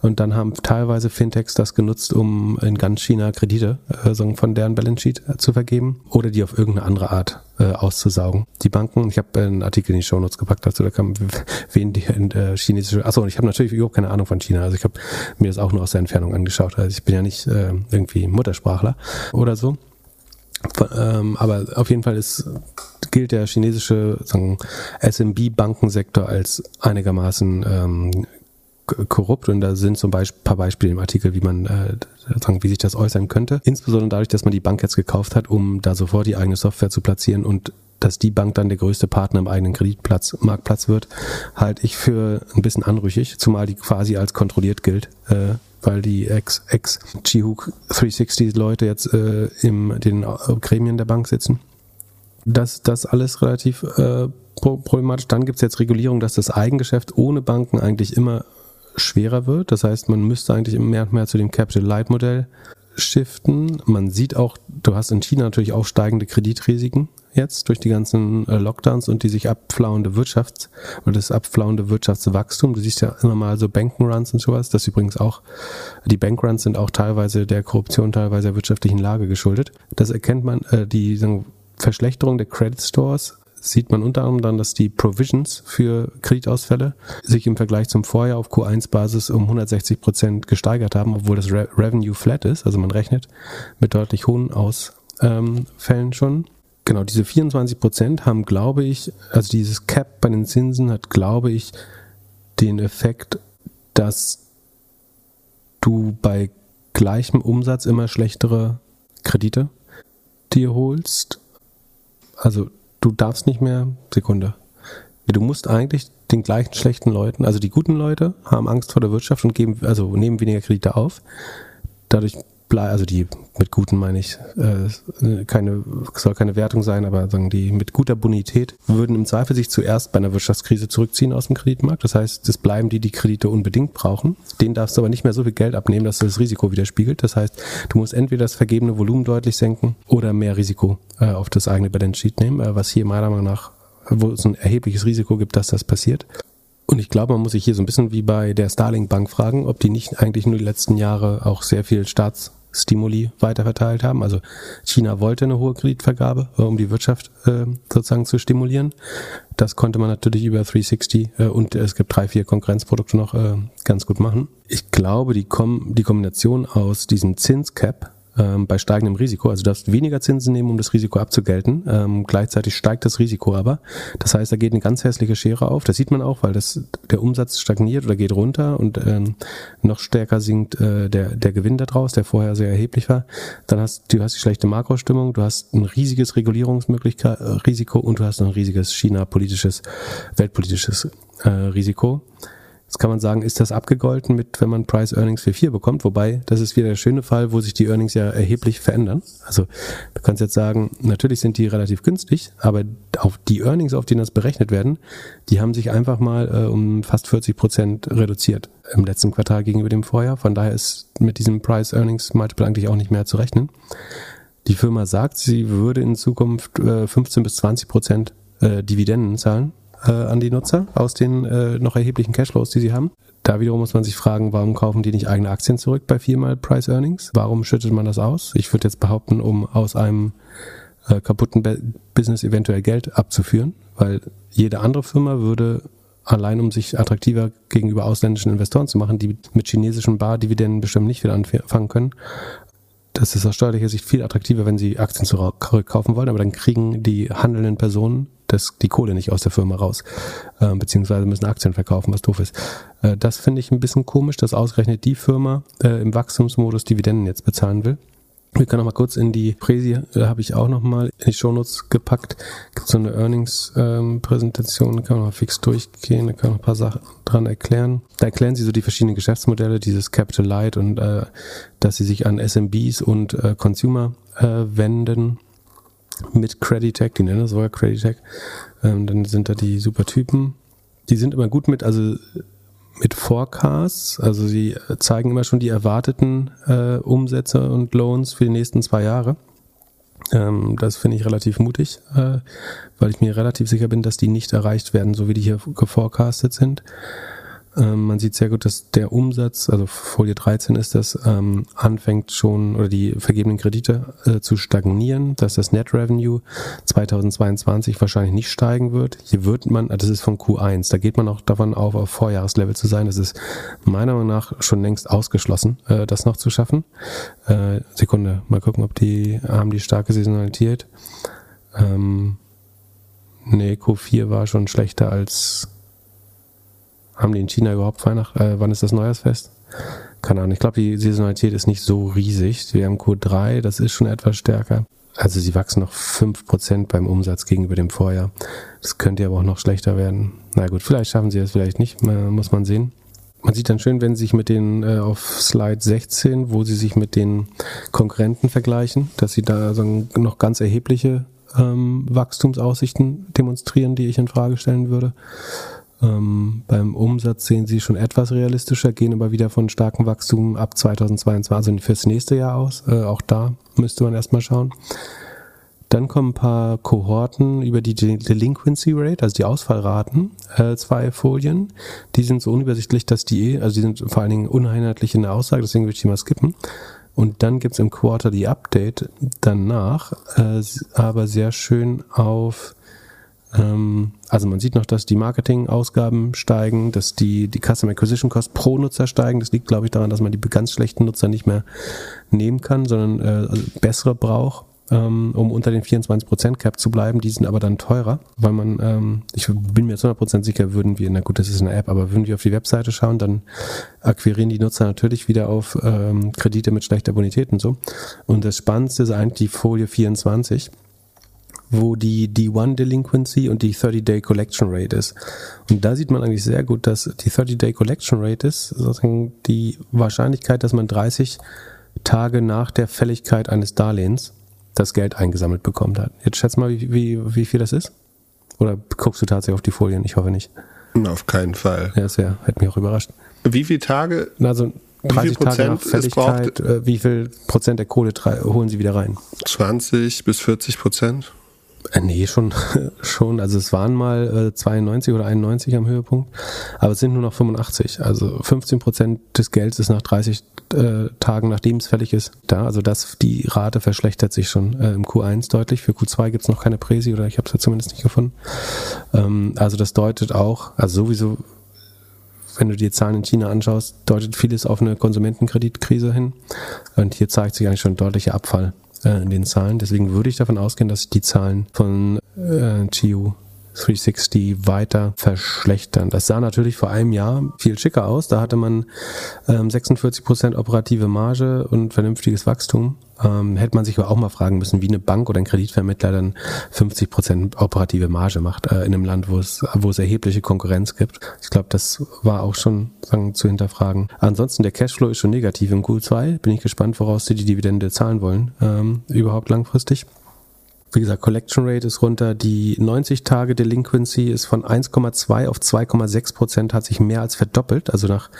Und dann haben teilweise Fintechs das genutzt, um in ganz China Kredite äh, von deren Balance Sheet äh, zu vergeben oder die auf irgendeine andere Art äh, auszusaugen. Die Banken, ich habe einen Artikel in die Show Notes gepackt dazu, da kam wen die in äh, chinesische, achso, und ich habe natürlich überhaupt keine Ahnung von China, also ich habe mir das auch nur aus der Entfernung angeschaut, also ich bin ja nicht äh, irgendwie Muttersprachler oder so. Ähm, aber auf jeden Fall ist, gilt der chinesische SMB-Bankensektor als einigermaßen ähm, korrupt und da sind zum Beispiel ein paar Beispiele im Artikel, wie man äh, wie sich das äußern könnte. Insbesondere dadurch, dass man die Bank jetzt gekauft hat, um da sofort die eigene Software zu platzieren und dass die Bank dann der größte Partner im eigenen Kreditplatz, Marktplatz wird, halte ich für ein bisschen anrüchig, zumal die quasi als kontrolliert gilt. Äh, weil die ex ex Chihook 360 Leute jetzt äh, in den Gremien der Bank sitzen. Das, das alles relativ äh, problematisch. Dann gibt es jetzt Regulierung, dass das Eigengeschäft ohne Banken eigentlich immer schwerer wird. Das heißt, man müsste eigentlich mehr und mehr zu dem Capital Light Modell shiften. Man sieht auch, du hast in China natürlich auch steigende Kreditrisiken jetzt durch die ganzen äh, Lockdowns und die sich abflauende Wirtschafts- oder das abflauende Wirtschaftswachstum. Du siehst ja immer mal so Bankenruns und sowas. Das übrigens auch, die Bankruns sind auch teilweise der Korruption, teilweise der wirtschaftlichen Lage geschuldet. Das erkennt man, äh, die sagen, Verschlechterung der Credit Stores sieht man unter anderem dann, dass die Provisions für Kreditausfälle sich im Vergleich zum Vorjahr auf Q1-Basis um 160 Prozent gesteigert haben, obwohl das Re Revenue flat ist. Also man rechnet mit deutlich hohen Ausfällen schon. Genau, diese 24 Prozent haben, glaube ich, also dieses Cap bei den Zinsen hat, glaube ich, den Effekt, dass du bei gleichem Umsatz immer schlechtere Kredite dir holst. Also du darfst nicht mehr, Sekunde. Du musst eigentlich den gleichen schlechten Leuten, also die guten Leute haben Angst vor der Wirtschaft und geben, also nehmen weniger Kredite auf. Dadurch also die mit guten meine ich, äh, keine, soll keine Wertung sein, aber sagen die mit guter Bonität würden im Zweifel sich zuerst bei einer Wirtschaftskrise zurückziehen aus dem Kreditmarkt. Das heißt, es bleiben die, die Kredite unbedingt brauchen. Denen darfst du aber nicht mehr so viel Geld abnehmen, dass das Risiko widerspiegelt. Das heißt, du musst entweder das vergebene Volumen deutlich senken oder mehr Risiko äh, auf das eigene Balance Sheet nehmen, äh, was hier meiner Meinung nach wo es ein erhebliches Risiko gibt, dass das passiert. Und ich glaube, man muss sich hier so ein bisschen wie bei der Starling Bank fragen, ob die nicht eigentlich nur die letzten Jahre auch sehr viel Staatsstimuli weiterverteilt haben. Also China wollte eine hohe Kreditvergabe, äh, um die Wirtschaft äh, sozusagen zu stimulieren. Das konnte man natürlich über 360 äh, und es gibt drei, vier Konkurrenzprodukte noch äh, ganz gut machen. Ich glaube, die, Kom die Kombination aus diesem Zinscap ähm, bei steigendem Risiko. Also du darfst weniger Zinsen nehmen, um das Risiko abzugelten. Ähm, gleichzeitig steigt das Risiko aber. Das heißt, da geht eine ganz hässliche Schere auf. Das sieht man auch, weil das, der Umsatz stagniert oder geht runter und ähm, noch stärker sinkt äh, der, der Gewinn daraus, der vorher sehr erheblich war. Dann hast du hast die schlechte Makrostimmung, du hast ein riesiges Regulierungsmöglichkeit, äh, Risiko und du hast ein riesiges China-politisches, weltpolitisches äh, Risiko. Jetzt kann man sagen, ist das abgegolten mit, wenn man Price Earnings für 4 bekommt? Wobei, das ist wieder der schöne Fall, wo sich die Earnings ja erheblich verändern. Also, du kannst jetzt sagen, natürlich sind die relativ günstig, aber auf die Earnings, auf denen das berechnet werden, die haben sich einfach mal äh, um fast 40 Prozent reduziert im letzten Quartal gegenüber dem Vorjahr. Von daher ist mit diesem Price Earnings Multiple eigentlich auch nicht mehr zu rechnen. Die Firma sagt, sie würde in Zukunft äh, 15 bis 20 Prozent äh, Dividenden zahlen äh, an die Nutzer aus den äh, noch erheblichen Cashflows, die sie haben. Da wiederum muss man sich fragen, warum kaufen die nicht eigene Aktien zurück bei viermal Price Earnings? Warum schüttet man das aus? Ich würde jetzt behaupten, um aus einem äh, kaputten Be Business eventuell Geld abzuführen, weil jede andere Firma würde allein um sich attraktiver gegenüber ausländischen Investoren zu machen, die mit chinesischen Bardividenden bestimmt nicht wieder anfangen können. Das ist aus steuerlicher Sicht viel attraktiver, wenn sie Aktien zurückkaufen wollen, aber dann kriegen die handelnden Personen das, die Kohle nicht aus der Firma raus, äh, beziehungsweise müssen Aktien verkaufen, was doof ist. Äh, das finde ich ein bisschen komisch, dass ausgerechnet die Firma äh, im Wachstumsmodus Dividenden jetzt bezahlen will. Wir können noch mal kurz in die Präsi, äh, habe ich auch noch mal in die Shownotes gepackt. Gibt so eine Earnings-Präsentation, ähm, kann man mal fix durchgehen, da kann man ein paar Sachen dran erklären. Da erklären sie so die verschiedenen Geschäftsmodelle, dieses Capital Light und äh, dass sie sich an SMBs und äh, Consumer äh, wenden mit Creditech, die nennen das sogar Creditech. Ähm, dann sind da die super Typen. Die sind immer gut mit, also mit Forecasts, also sie zeigen immer schon die erwarteten äh, Umsätze und Loans für die nächsten zwei Jahre. Ähm, das finde ich relativ mutig, äh, weil ich mir relativ sicher bin, dass die nicht erreicht werden, so wie die hier geforecastet sind. Ähm, man sieht sehr gut, dass der Umsatz, also Folie 13 ist das, ähm, anfängt schon oder die vergebenen Kredite äh, zu stagnieren, dass das Net Revenue 2022 wahrscheinlich nicht steigen wird. Hier wird man, das ist von Q1, da geht man auch davon auf, auf Vorjahreslevel zu sein. Das ist meiner Meinung nach schon längst ausgeschlossen, äh, das noch zu schaffen. Äh, Sekunde, mal gucken, ob die haben die starke Saisonalität. Ähm, nee, Q4 war schon schlechter als haben die in China überhaupt Weihnachten? Äh, wann ist das Neujahrsfest? Keine Ahnung. Ich glaube, die Saisonalität ist nicht so riesig. Wir haben Q3, das ist schon etwas stärker. Also sie wachsen noch 5% beim Umsatz gegenüber dem Vorjahr. Das könnte aber auch noch schlechter werden. Na gut, vielleicht schaffen sie das vielleicht nicht, muss man sehen. Man sieht dann schön, wenn sie sich mit den äh, auf Slide 16, wo sie sich mit den Konkurrenten vergleichen, dass sie da so noch ganz erhebliche ähm, Wachstumsaussichten demonstrieren, die ich in Frage stellen würde. Ähm, beim Umsatz sehen sie schon etwas realistischer, gehen aber wieder von starkem Wachstum ab 2022, also fürs nächste Jahr aus. Äh, auch da müsste man erstmal schauen. Dann kommen ein paar Kohorten über die Delinquency Rate, also die Ausfallraten, äh, zwei Folien. Die sind so unübersichtlich, dass die, also die sind vor allen Dingen uneinheitlich in der Aussage, deswegen würde ich die mal skippen. Und dann gibt's im Quarterly Update danach, äh, aber sehr schön auf also man sieht noch, dass die Marketingausgaben steigen, dass die, die Custom Acquisition Cost pro Nutzer steigen. Das liegt, glaube ich, daran, dass man die ganz schlechten Nutzer nicht mehr nehmen kann, sondern äh, also bessere braucht, ähm, um unter den 24% Cap zu bleiben. Die sind aber dann teurer, weil man, ähm, ich bin mir jetzt 100% sicher, würden wir, na gut, das ist eine App, aber würden wir auf die Webseite schauen, dann akquirieren die Nutzer natürlich wieder auf ähm, Kredite mit schlechter Bonität und so. Und das Spannendste ist eigentlich die Folie 24 wo die D1 Delinquency und die 30-Day Collection Rate ist. Und da sieht man eigentlich sehr gut, dass die 30-Day Collection Rate ist, sozusagen die Wahrscheinlichkeit, dass man 30 Tage nach der Fälligkeit eines Darlehens das Geld eingesammelt bekommt hat. Jetzt schätz mal, wie, wie, wie viel das ist. Oder guckst du tatsächlich auf die Folien? Ich hoffe nicht. Auf keinen Fall. Ja, das wär, hätte mich auch überrascht. Wie viele Tage? Also 30 Tage nach Fälligkeit, äh, wie viel Prozent der Kohle holen sie wieder rein? 20 bis 40 Prozent? Äh, nee, schon, schon. Also es waren mal äh, 92 oder 91 am Höhepunkt, aber es sind nur noch 85. Also 15 Prozent des Geldes ist nach 30 äh, Tagen, nachdem es fällig ist, da. Also das, die Rate verschlechtert sich schon äh, im Q1 deutlich. Für Q2 gibt es noch keine Präsi oder ich habe es ja zumindest nicht gefunden. Ähm, also das deutet auch, also sowieso wenn du die Zahlen in China anschaust, deutet vieles auf eine Konsumentenkreditkrise hin. Und hier zeigt sich eigentlich schon ein deutlicher Abfall äh, in den Zahlen. Deswegen würde ich davon ausgehen, dass die Zahlen von äh, GU 360 weiter verschlechtern. Das sah natürlich vor einem Jahr viel schicker aus. Da hatte man ähm, 46 Prozent operative Marge und vernünftiges Wachstum. Ähm, hätte man sich aber auch mal fragen müssen, wie eine Bank oder ein Kreditvermittler dann 50 Prozent operative Marge macht äh, in einem Land, wo es, wo es erhebliche Konkurrenz gibt. Ich glaube, das war auch schon sagen, zu hinterfragen. Ansonsten, der Cashflow ist schon negativ im Q2. Bin ich gespannt, woraus sie die Dividende zahlen wollen, ähm, überhaupt langfristig. Wie gesagt, Collection Rate ist runter. Die 90 Tage Delinquency ist von 1,2 auf 2,6 Prozent, hat sich mehr als verdoppelt. Also nach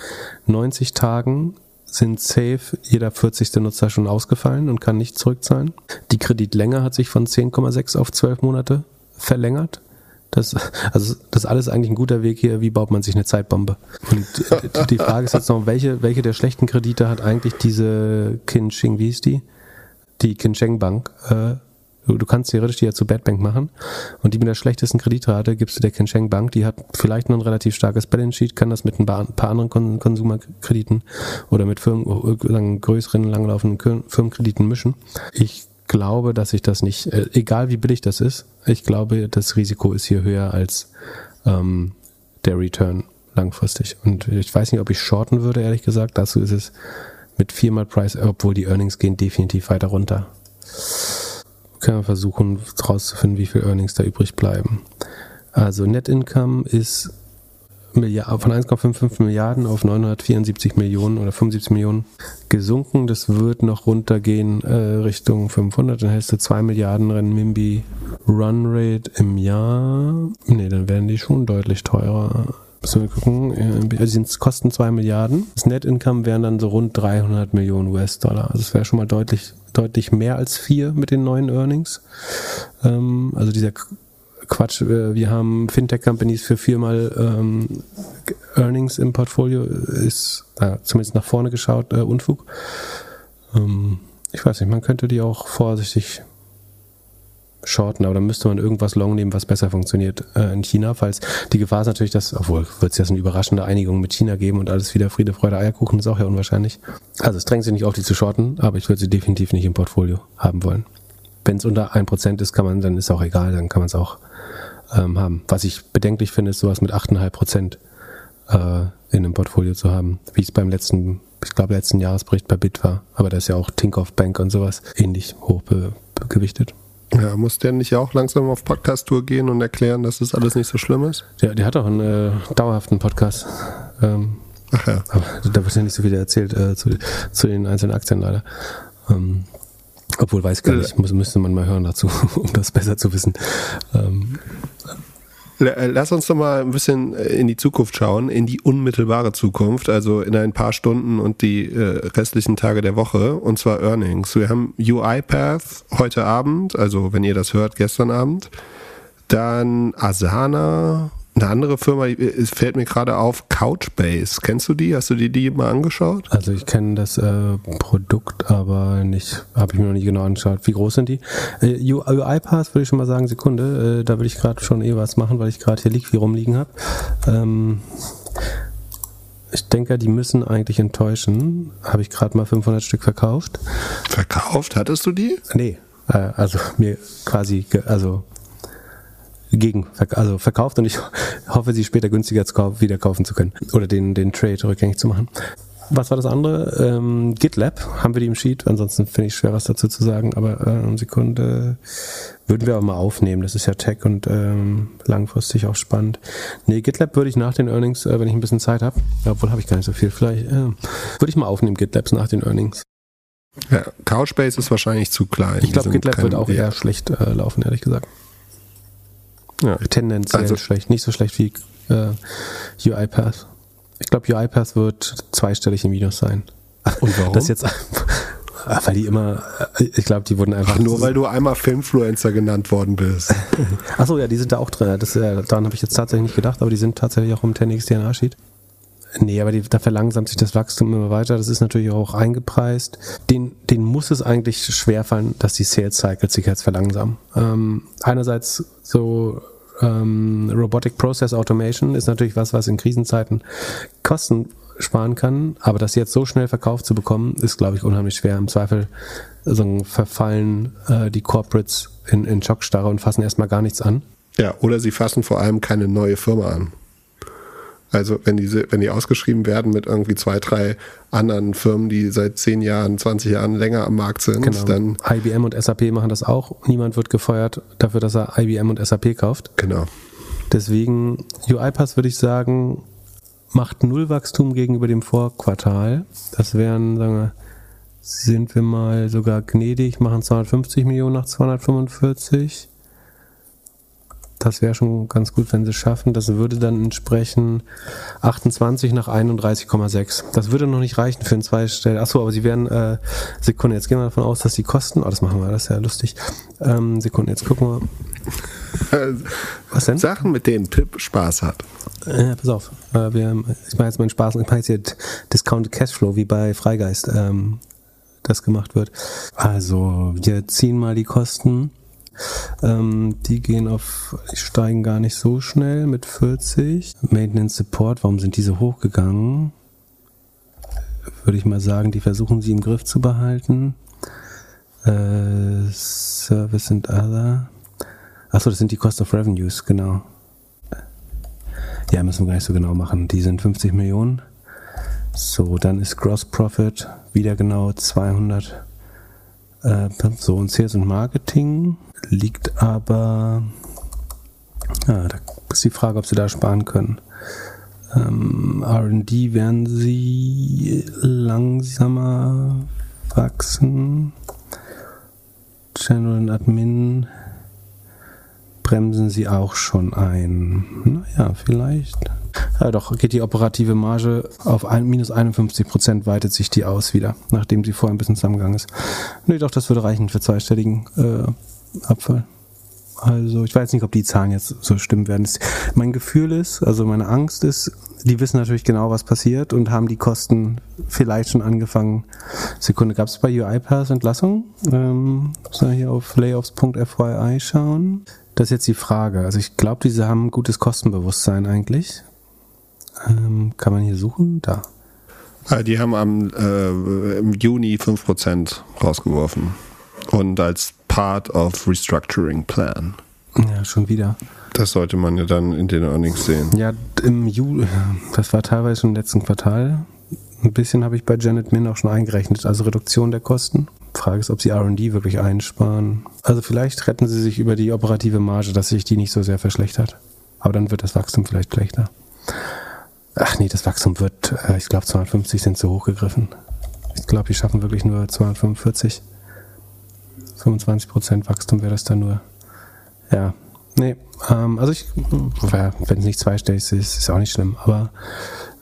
90 Tagen sind safe jeder 40. Nutzer schon ausgefallen und kann nicht zurückzahlen. Die Kreditlänge hat sich von 10,6 auf 12 Monate verlängert. Das, also das ist alles eigentlich ein guter Weg hier. Wie baut man sich eine Zeitbombe? Und die Frage ist jetzt noch, welche, welche der schlechten Kredite hat eigentlich diese Kinching, wie hieß die? Die Kincheng Bank äh, Du, du kannst theoretisch die ja zu Badbank machen und die mit der schlechtesten Kreditrate gibst du der Kensheng Bank, die hat vielleicht noch ein relativ starkes Balance Sheet, kann das mit ein paar, paar anderen Kon Konsumerkrediten oder mit Firmen, äh, größeren, langlaufenden Firmenkrediten mischen. Ich glaube, dass ich das nicht, äh, egal wie billig das ist, ich glaube, das Risiko ist hier höher als ähm, der Return langfristig. Und ich weiß nicht, ob ich shorten würde, ehrlich gesagt. Dazu ist es mit viermal Price, obwohl die Earnings gehen definitiv weiter runter können wir versuchen herauszufinden, wie viel Earnings da übrig bleiben. Also Net Income ist von 1,55 Milliarden auf 974 Millionen oder 75 Millionen gesunken. Das wird noch runtergehen äh, Richtung 500. Dann hältst du 2 Milliarden Renminbi Run Rate im Jahr. Ne, dann werden die schon deutlich teurer. Müssen wir gucken. Also die kosten 2 Milliarden. Das Net Income wären dann so rund 300 Millionen US-Dollar. Also es wäre schon mal deutlich, deutlich mehr als 4 mit den neuen Earnings. Ähm, also dieser Quatsch, äh, wir haben Fintech-Companies für viermal ähm, Earnings im Portfolio, ist äh, zumindest nach vorne geschaut äh, Unfug. Ähm, ich weiß nicht, man könnte die auch vorsichtig shorten, aber dann müsste man irgendwas long nehmen, was besser funktioniert äh, in China, falls die Gefahr ist natürlich, dass, obwohl wird es jetzt eine überraschende Einigung mit China geben und alles wieder Friede, Freude, Eierkuchen, ist auch ja unwahrscheinlich. Also es drängt sich nicht auf, die zu shorten, aber ich würde sie definitiv nicht im Portfolio haben wollen. Wenn es unter 1% ist, kann man, dann ist auch egal, dann kann man es auch ähm, haben. Was ich bedenklich finde, ist sowas mit 8,5% äh, in einem Portfolio zu haben, wie es beim letzten, ich glaube letzten Jahresbericht bei Bit war, aber da ist ja auch Tinkoff Bank und sowas ähnlich hoch gewichtet. Ja, muss der nicht auch langsam auf Podcast-Tour gehen und erklären, dass das alles nicht so schlimm ist? Ja, der hat auch einen äh, dauerhaften Podcast. Ähm, Ach ja. Aber da wird ja nicht so viel erzählt äh, zu, zu, den einzelnen Aktien leider. Ähm, obwohl weiß gar nicht, muss, müsste man mal hören dazu, um das besser zu wissen. Ähm, äh, lass uns doch mal ein bisschen äh, in die Zukunft schauen, in die unmittelbare Zukunft, also in ein paar Stunden und die äh, restlichen Tage der Woche, und zwar Earnings. Wir haben UiPath heute Abend, also wenn ihr das hört, gestern Abend. Dann Asana, eine andere Firma, es fällt mir gerade auf, Couchbase. Kennst du die? Hast du dir die mal angeschaut? Also ich kenne das äh, Produkt, aber nicht, habe ich mir noch nie genau angeschaut. Wie groß sind die? Äh, UiPath würde ich schon mal sagen, Sekunde, äh, da will ich gerade schon eh was machen, weil ich gerade hier Liqui rumliegen habe. Ähm, ich denke, die müssen eigentlich enttäuschen. Habe ich gerade mal 500 Stück verkauft. Verkauft? Hattest du die? Nee, äh, also mir quasi, also gegen, also verkauft und ich hoffe, sie später günstiger wieder kaufen zu können oder den, den Trade rückgängig zu machen. Was war das andere? Ähm, GitLab haben wir die im Sheet. Ansonsten finde ich schwer, was dazu zu sagen. Aber äh, eine Sekunde würden wir auch mal aufnehmen. Das ist ja Tech und ähm, langfristig auch spannend. Nee, GitLab würde ich nach den Earnings, äh, wenn ich ein bisschen Zeit habe, obwohl habe ich gar nicht so viel, vielleicht äh, würde ich mal aufnehmen, GitLabs nach den Earnings. Ja, Couchbase ist wahrscheinlich zu klein. Ich glaube, GitLab wird auch eher schlecht äh, laufen, ehrlich gesagt. Ja. Tendenziell Also- schlecht. Nicht so schlecht wie äh, UiPath. Ich glaube, UiPath wird zweistellig im Minus sein. Und warum? Das jetzt, weil die immer, äh, ich glaube, die wurden einfach Ach, nur weil du einmal Filmfluencer genannt worden bist. Achso, ja, die sind da auch drin. Das, daran habe ich jetzt tatsächlich nicht gedacht, aber die sind tatsächlich auch im 10x DNA-Sheet. Nee, aber die, da verlangsamt sich das Wachstum immer weiter. Das ist natürlich auch eingepreist. Den, den muss es eigentlich schwerfallen, dass die Sales Cycles sich jetzt verlangsamen. Ähm, einerseits so ähm, Robotic Process Automation ist natürlich was, was in Krisenzeiten Kosten sparen kann, aber das jetzt so schnell verkauft zu bekommen, ist, glaube ich, unheimlich schwer. Im Zweifel so verfallen äh, die Corporates in, in Schockstarre und fassen erstmal gar nichts an. Ja, oder sie fassen vor allem keine neue Firma an. Also wenn diese, wenn die ausgeschrieben werden mit irgendwie zwei, drei anderen Firmen, die seit 10 Jahren, 20 Jahren länger am Markt sind, Genau. dann IBM und SAP machen das auch. Niemand wird gefeuert dafür, dass er IBM und SAP kauft. genau. Deswegen, UiPath würde ich sagen, macht null Wachstum gegenüber dem Vorquartal. Das wären, sagen wir, sind wir mal sogar gnädig, machen 250 Millionen nach 245. Das wäre schon ganz gut, wenn sie es schaffen. Das würde dann entsprechen 28 nach 31,6. Das würde noch nicht reichen für ein Zweistell. Achso, aber sie werden, äh, Sekunde, jetzt gehen wir davon aus, dass die Kosten, oh, das machen wir, das ist ja lustig. Ähm, Sekunde, jetzt gucken wir. Was denn? Sachen, mit denen Pip Spaß hat. Äh, pass auf, äh, wir, ich mache jetzt meinen Spaß, ich mache jetzt hier Discounted Cashflow, wie bei Freigeist ähm, das gemacht wird. Also, wir ziehen mal die Kosten. Ähm, die gehen auf, steigen gar nicht so schnell mit 40. Maintenance Support, warum sind diese hochgegangen? Würde ich mal sagen, die versuchen sie im Griff zu behalten. Äh, Service and Other. Achso, das sind die Cost of Revenues, genau. Ja, müssen wir gar nicht so genau machen. Die sind 50 Millionen. So, dann ist Gross Profit wieder genau 200. Äh, so, und Sales und Marketing liegt aber. Ja, da ist die Frage, ob sie da sparen können. Ähm, RD werden sie langsamer wachsen. General und Admin bremsen sie auch schon ein. Naja, vielleicht. Ja, doch, geht die operative Marge auf ein, minus 51 Prozent, weitet sich die aus wieder, nachdem sie vorher ein bisschen zusammengegangen ist. Nee, doch, das würde reichen für zweistelligen äh, Abfall. Also, ich weiß nicht, ob die Zahlen jetzt so stimmen werden. Mein Gefühl ist, also meine Angst ist, die wissen natürlich genau, was passiert und haben die Kosten vielleicht schon angefangen. Sekunde, gab es bei UiPath Entlassung? Ähm, soll ich hier auf layoffs.fyi schauen? Das ist jetzt die Frage. Also ich glaube, diese haben gutes Kostenbewusstsein eigentlich. Ähm, kann man hier suchen? Da. Die haben am, äh, im Juni 5% rausgeworfen. Und als Part of Restructuring Plan. Ja, schon wieder. Das sollte man ja dann in den Earnings sehen. Ja, im Juli, das war teilweise schon im letzten Quartal. Ein bisschen habe ich bei Janet Min auch schon eingerechnet, also Reduktion der Kosten. Frage ist, ob sie RD wirklich einsparen. Also vielleicht retten sie sich über die operative Marge, dass sich die nicht so sehr verschlechtert. Aber dann wird das Wachstum vielleicht schlechter. Ach nee, das Wachstum wird, äh, ich glaube 250 sind zu hoch gegriffen. Ich glaube, die schaffen wirklich nur 245. 25% Wachstum wäre das dann nur. Ja, nee, ähm, also ich, wenn es nicht zweistellig ist, ist auch nicht schlimm, aber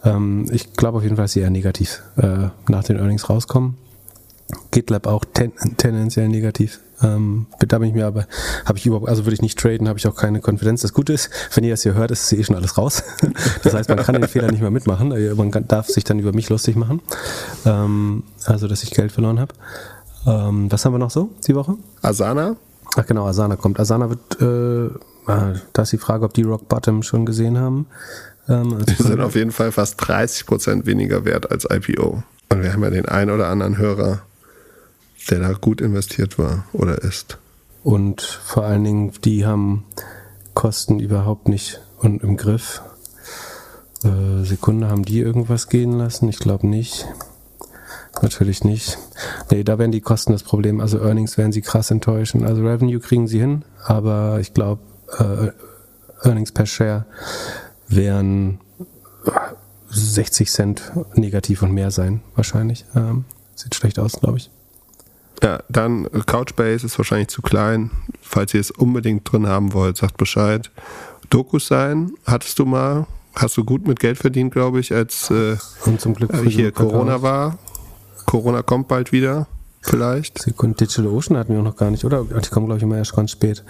ähm, ich glaube auf jeden Fall, dass sie eher negativ äh, nach den Earnings rauskommen. GitLab auch ten, tendenziell negativ. Ähm, da bin ich mir aber, habe ich überhaupt, also würde ich nicht traden, habe ich auch keine Konfidenz. Das Gute ist, wenn ihr das hier hört, ist eh schon alles raus. Das heißt, man kann den Fehler nicht mehr mitmachen. Man kann, darf sich dann über mich lustig machen. Ähm, also, dass ich Geld verloren habe. Ähm, was haben wir noch so die Woche? Asana? Ach genau, Asana kommt. Asana wird, äh, ah, da ist die Frage, ob die Rock Bottom schon gesehen haben. Ähm, also Die sind auf jeden Fall fast 30% weniger wert als IPO. Und wir haben ja den einen oder anderen Hörer, der da gut investiert war oder ist. Und vor allen Dingen, die haben Kosten überhaupt nicht und im Griff. Äh, Sekunde, haben die irgendwas gehen lassen? Ich glaube nicht. Natürlich nicht. Nee, da werden die Kosten das Problem. Also Earnings werden sie krass enttäuschen. Also Revenue kriegen sie hin, aber ich glaube, äh, Earnings per Share werden 60 Cent negativ und mehr sein, wahrscheinlich. Ähm, sieht schlecht aus, glaube ich. Ja, dann äh, Couchbase ist wahrscheinlich zu klein. Falls ihr es unbedingt drin haben wollt, sagt Bescheid. Dokus sein, hattest du mal, hast du gut mit Geld verdient, glaube ich, als äh, Und zum Glück äh, hier. Corona war. Corona kommt bald wieder, vielleicht. Sekunde, Digital Ocean hatten wir auch noch gar nicht, oder? Die kommen, glaube ich, immer erst ganz spät.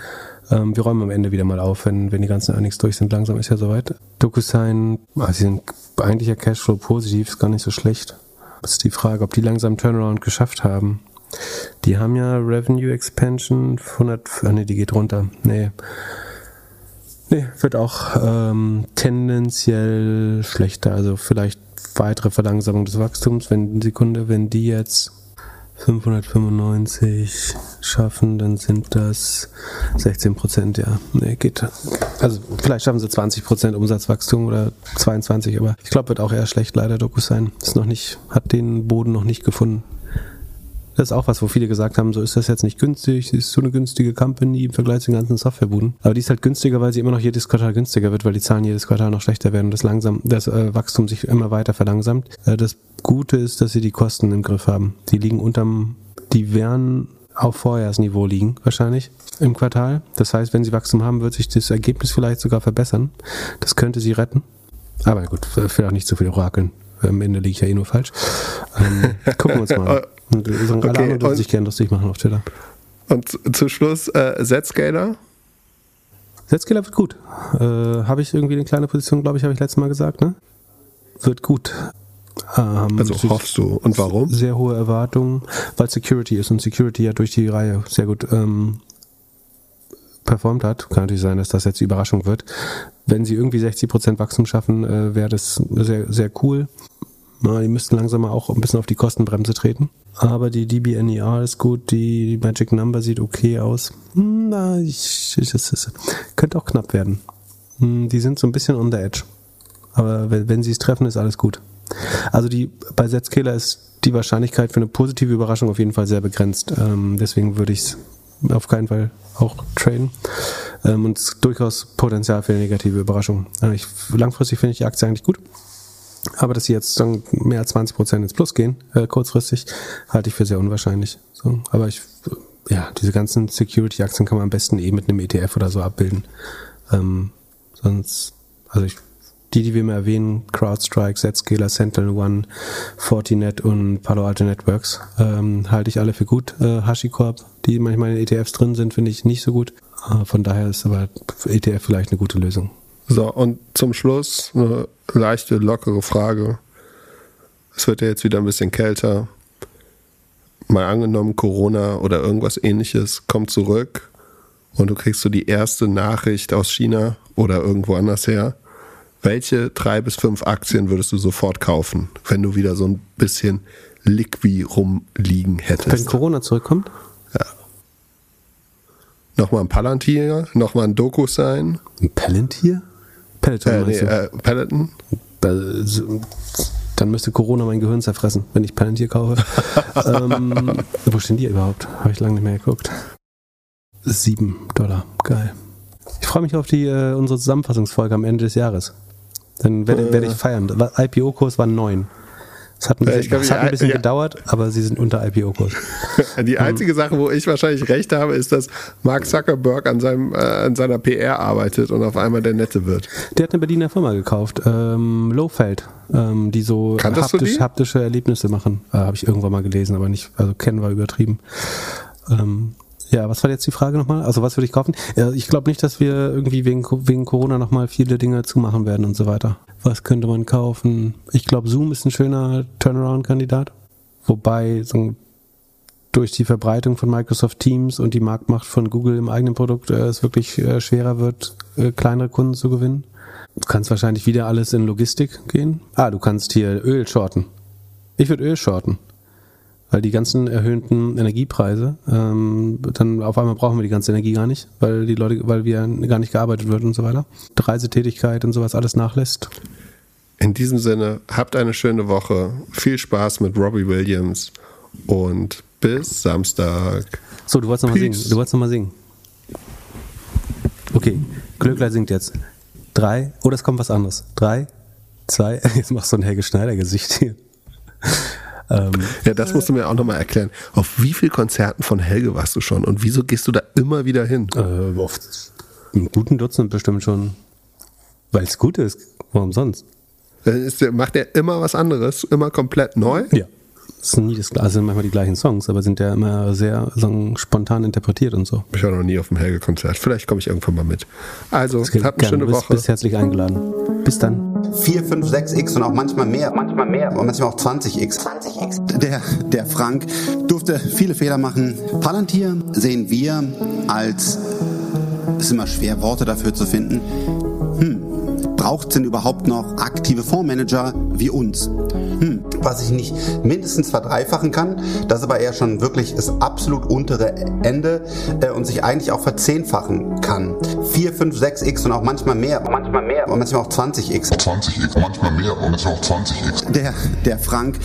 Ähm, wir räumen am Ende wieder mal auf, wenn, wenn die ganzen Earnings durch sind. Langsam ist ja soweit. DocuSign, ah, sie sind eigentlich ja Cashflow positiv, ist gar nicht so schlecht. Das ist die Frage, ob die langsam Turnaround geschafft haben. Die haben ja Revenue Expansion 100, ah, nee, die geht runter. Nee. Nee, wird auch ähm, tendenziell schlechter. Also vielleicht weitere Verlangsamung des Wachstums. Wenn Sekunde, wenn die jetzt 595 schaffen, dann sind das 16 Prozent, ja. Nee, geht. Also vielleicht schaffen sie 20 Prozent Umsatzwachstum oder 22, aber ich glaube, wird auch eher schlecht leider Dokus sein. Ist noch nicht, hat den Boden noch nicht gefunden. Das ist auch was, wo viele gesagt haben, so ist das jetzt nicht günstig, ist so eine günstige Company im Vergleich zu den ganzen Softwarebuden. Aber die ist halt günstiger, weil sie immer noch jedes Quartal günstiger wird, weil die Zahlen jedes Quartal noch schlechter werden und das langsam, das äh, Wachstum sich immer weiter verlangsamt. Äh, das Gute ist, dass sie die Kosten im Griff haben. Die liegen unterm, die werden auf Vorjahresniveau liegen, wahrscheinlich im Quartal. Das heißt, wenn sie Wachstum haben, wird sich das Ergebnis vielleicht sogar verbessern. Das könnte sie retten. Aber gut, ich will auch nicht zu viel orakeln. Am Ende liege ich ja eh nur falsch. Ähm, gucken wir uns mal an. Und alle Okay, anderen dürfen sich gerne lustig machen auf Twitter. Und zu- zu Schluss äh, Z-Scaler. Zscaler wird gut. Äh, habe ich irgendwie eine kleine Position, glaube ich, habe ich letztes Mal gesagt, ne? Wird gut. Ähm, Also hoffst du. Und warum? Sehr hohe Erwartungen, weil Security ist und Security ja durch die Reihe sehr gut ähm, performt hat. Kann natürlich sein, dass das jetzt die Überraschung wird. Wenn sie irgendwie 60% Wachstum schaffen, äh, wäre das sehr, sehr cool. Die müssten langsam mal auch ein bisschen auf die Kostenbremse treten. Aber die DBNER ist gut, die Magic Number sieht okay aus. Hm, Na, ich, ich, es ist, könnte auch knapp werden. Hm, Die sind so ein bisschen on the edge. Aber wenn, wenn sie es treffen, ist alles gut. Also die bei Zscaler ist die Wahrscheinlichkeit für eine positive Überraschung auf jeden Fall sehr begrenzt. Ähm, deswegen würde ich es auf keinen Fall auch traden. Ähm, und es ist durchaus Potenzial für eine negative Überraschung. Äh, ich, langfristig finde ich die Aktie eigentlich gut. Aber dass sie jetzt dann mehr als 20% ins Plus gehen, äh, kurzfristig, halte ich für sehr unwahrscheinlich. So, aber ich, ja, diese ganzen Security-Aktien kann man am besten eh mit einem ETF oder so abbilden. Ähm, sonst, also ich, die, die wir mal erwähnen, CrowdStrike, Zscaler, Sentinel One, Fortinet und Palo Alto Networks, ähm, halte ich alle für gut. Äh, HashiCorp, die manchmal in ETFs drin sind, finde ich nicht so gut. Äh, von daher ist aber ETF vielleicht eine gute Lösung. So, und zum Schluss eine leichte, lockere Frage. Es wird ja jetzt wieder ein bisschen kälter. Mal angenommen, Corona oder irgendwas ähnliches kommt zurück und du kriegst so die erste Nachricht aus China oder irgendwo anders her. Welche drei bis fünf Aktien würdest du sofort kaufen, wenn du wieder so ein bisschen Liqui rumliegen Wenn hättest? Corona zurückkommt, Nochmal ein Palantir, nochmal ein Doku sein, ein Palantir? Peloton äh, nee, äh, Peloton. Also, Dann müsste Corona mein Gehirn zerfressen, wenn ich Palantir kaufe. ähm, wo stehen die überhaupt? Habe ich lange nicht mehr geguckt. Sieben Dollar, geil. Ich freue mich auf die äh, unsere Zusammenfassungsfolge am Ende des Jahres. Dann werde, werde ich feiern. IPO-Kurs war neun. Es hat ein Äh, bisschen, ich glaub, hat ein bisschen ja. gedauert, aber sie sind unter IPO-Kurs. Die einzige Sache, wo ich wahrscheinlich recht habe, ist, dass Mark Zuckerberg an, seinem, äh, an seiner PR arbeitet und auf einmal der Nette wird. Der hat eine Berliner Firma gekauft, ähm, Lowfeld, ähm, die so haptisch, die? haptische Erlebnisse machen. Äh, Habe ich irgendwann mal gelesen, aber nicht, also kennen wir übertrieben. Ähm, ja, was war jetzt die Frage nochmal? Also was würde ich kaufen? Ich glaube nicht, dass wir irgendwie wegen, wegen Corona nochmal viele Dinge zumachen werden und so weiter. Was könnte man kaufen? Ich glaube, Zoom ist ein schöner Turnaround-Kandidat. Wobei so durch die Verbreitung von Microsoft Teams und die Marktmacht von Google im eigenen Produkt äh, es wirklich äh, schwerer wird, äh, kleinere Kunden zu gewinnen. Du kannst wahrscheinlich wieder alles in Logistik gehen. Ah, du kannst hier Öl shorten. Ich würde Öl shorten. Weil die ganzen erhöhten Energiepreise, ähm, dann auf einmal brauchen wir die ganze Energie gar nicht, weil die Leute, weil wir gar nicht gearbeitet wird und so weiter. Reisetätigkeit und sowas alles nachlässt. In diesem Sinne, habt eine schöne Woche. Viel Spaß mit Robbie Williams und bis Samstag. So, du wolltest nochmal singen. Du wolltest nochmal singen. Okay, Glöckler singt jetzt. Drei, oder es kommt was anderes. Drei, zwei, jetzt machst du ein Helge Schneider-Gesicht hier. Ähm, Ja, das musst du mir auch nochmal erklären. Auf wie vielen Konzerten von Helge warst du schon und wieso gehst du da immer wieder hin? äh, oft einen guten Dutzend bestimmt schon. Weil es gut ist. Warum sonst? Dann ist der, macht er immer was anderes, immer komplett neu? Ja. Es sind nie das, also sind manchmal die gleichen Songs, aber sind ja immer sehr sagen, spontan interpretiert und so. Ich war noch nie auf dem Helge-Konzert. Vielleicht komme ich irgendwann mal mit. Also, habt eine Gerne. schöne bist, Woche. Bist herzlich eingeladen. Bis dann. 4, 5, 6x und auch manchmal mehr, manchmal mehr und manchmal auch 20x. 20x. Der, der Frank durfte viele Fehler machen. Palantir sehen wir als, es ist immer schwer, Worte dafür zu finden. Hm, braucht es denn überhaupt noch aktive Fondsmanager wie uns? Hm, was ich nicht mindestens verdreifachen kann, das aber eher schon wirklich das absolut untere Ende äh, und sich eigentlich auch verzehnfachen kann. 4, 5, 6x und auch manchmal mehr, manchmal mehr und manchmal auch 20x. 20x, manchmal mehr und manchmal auch 20x. Der, der Frank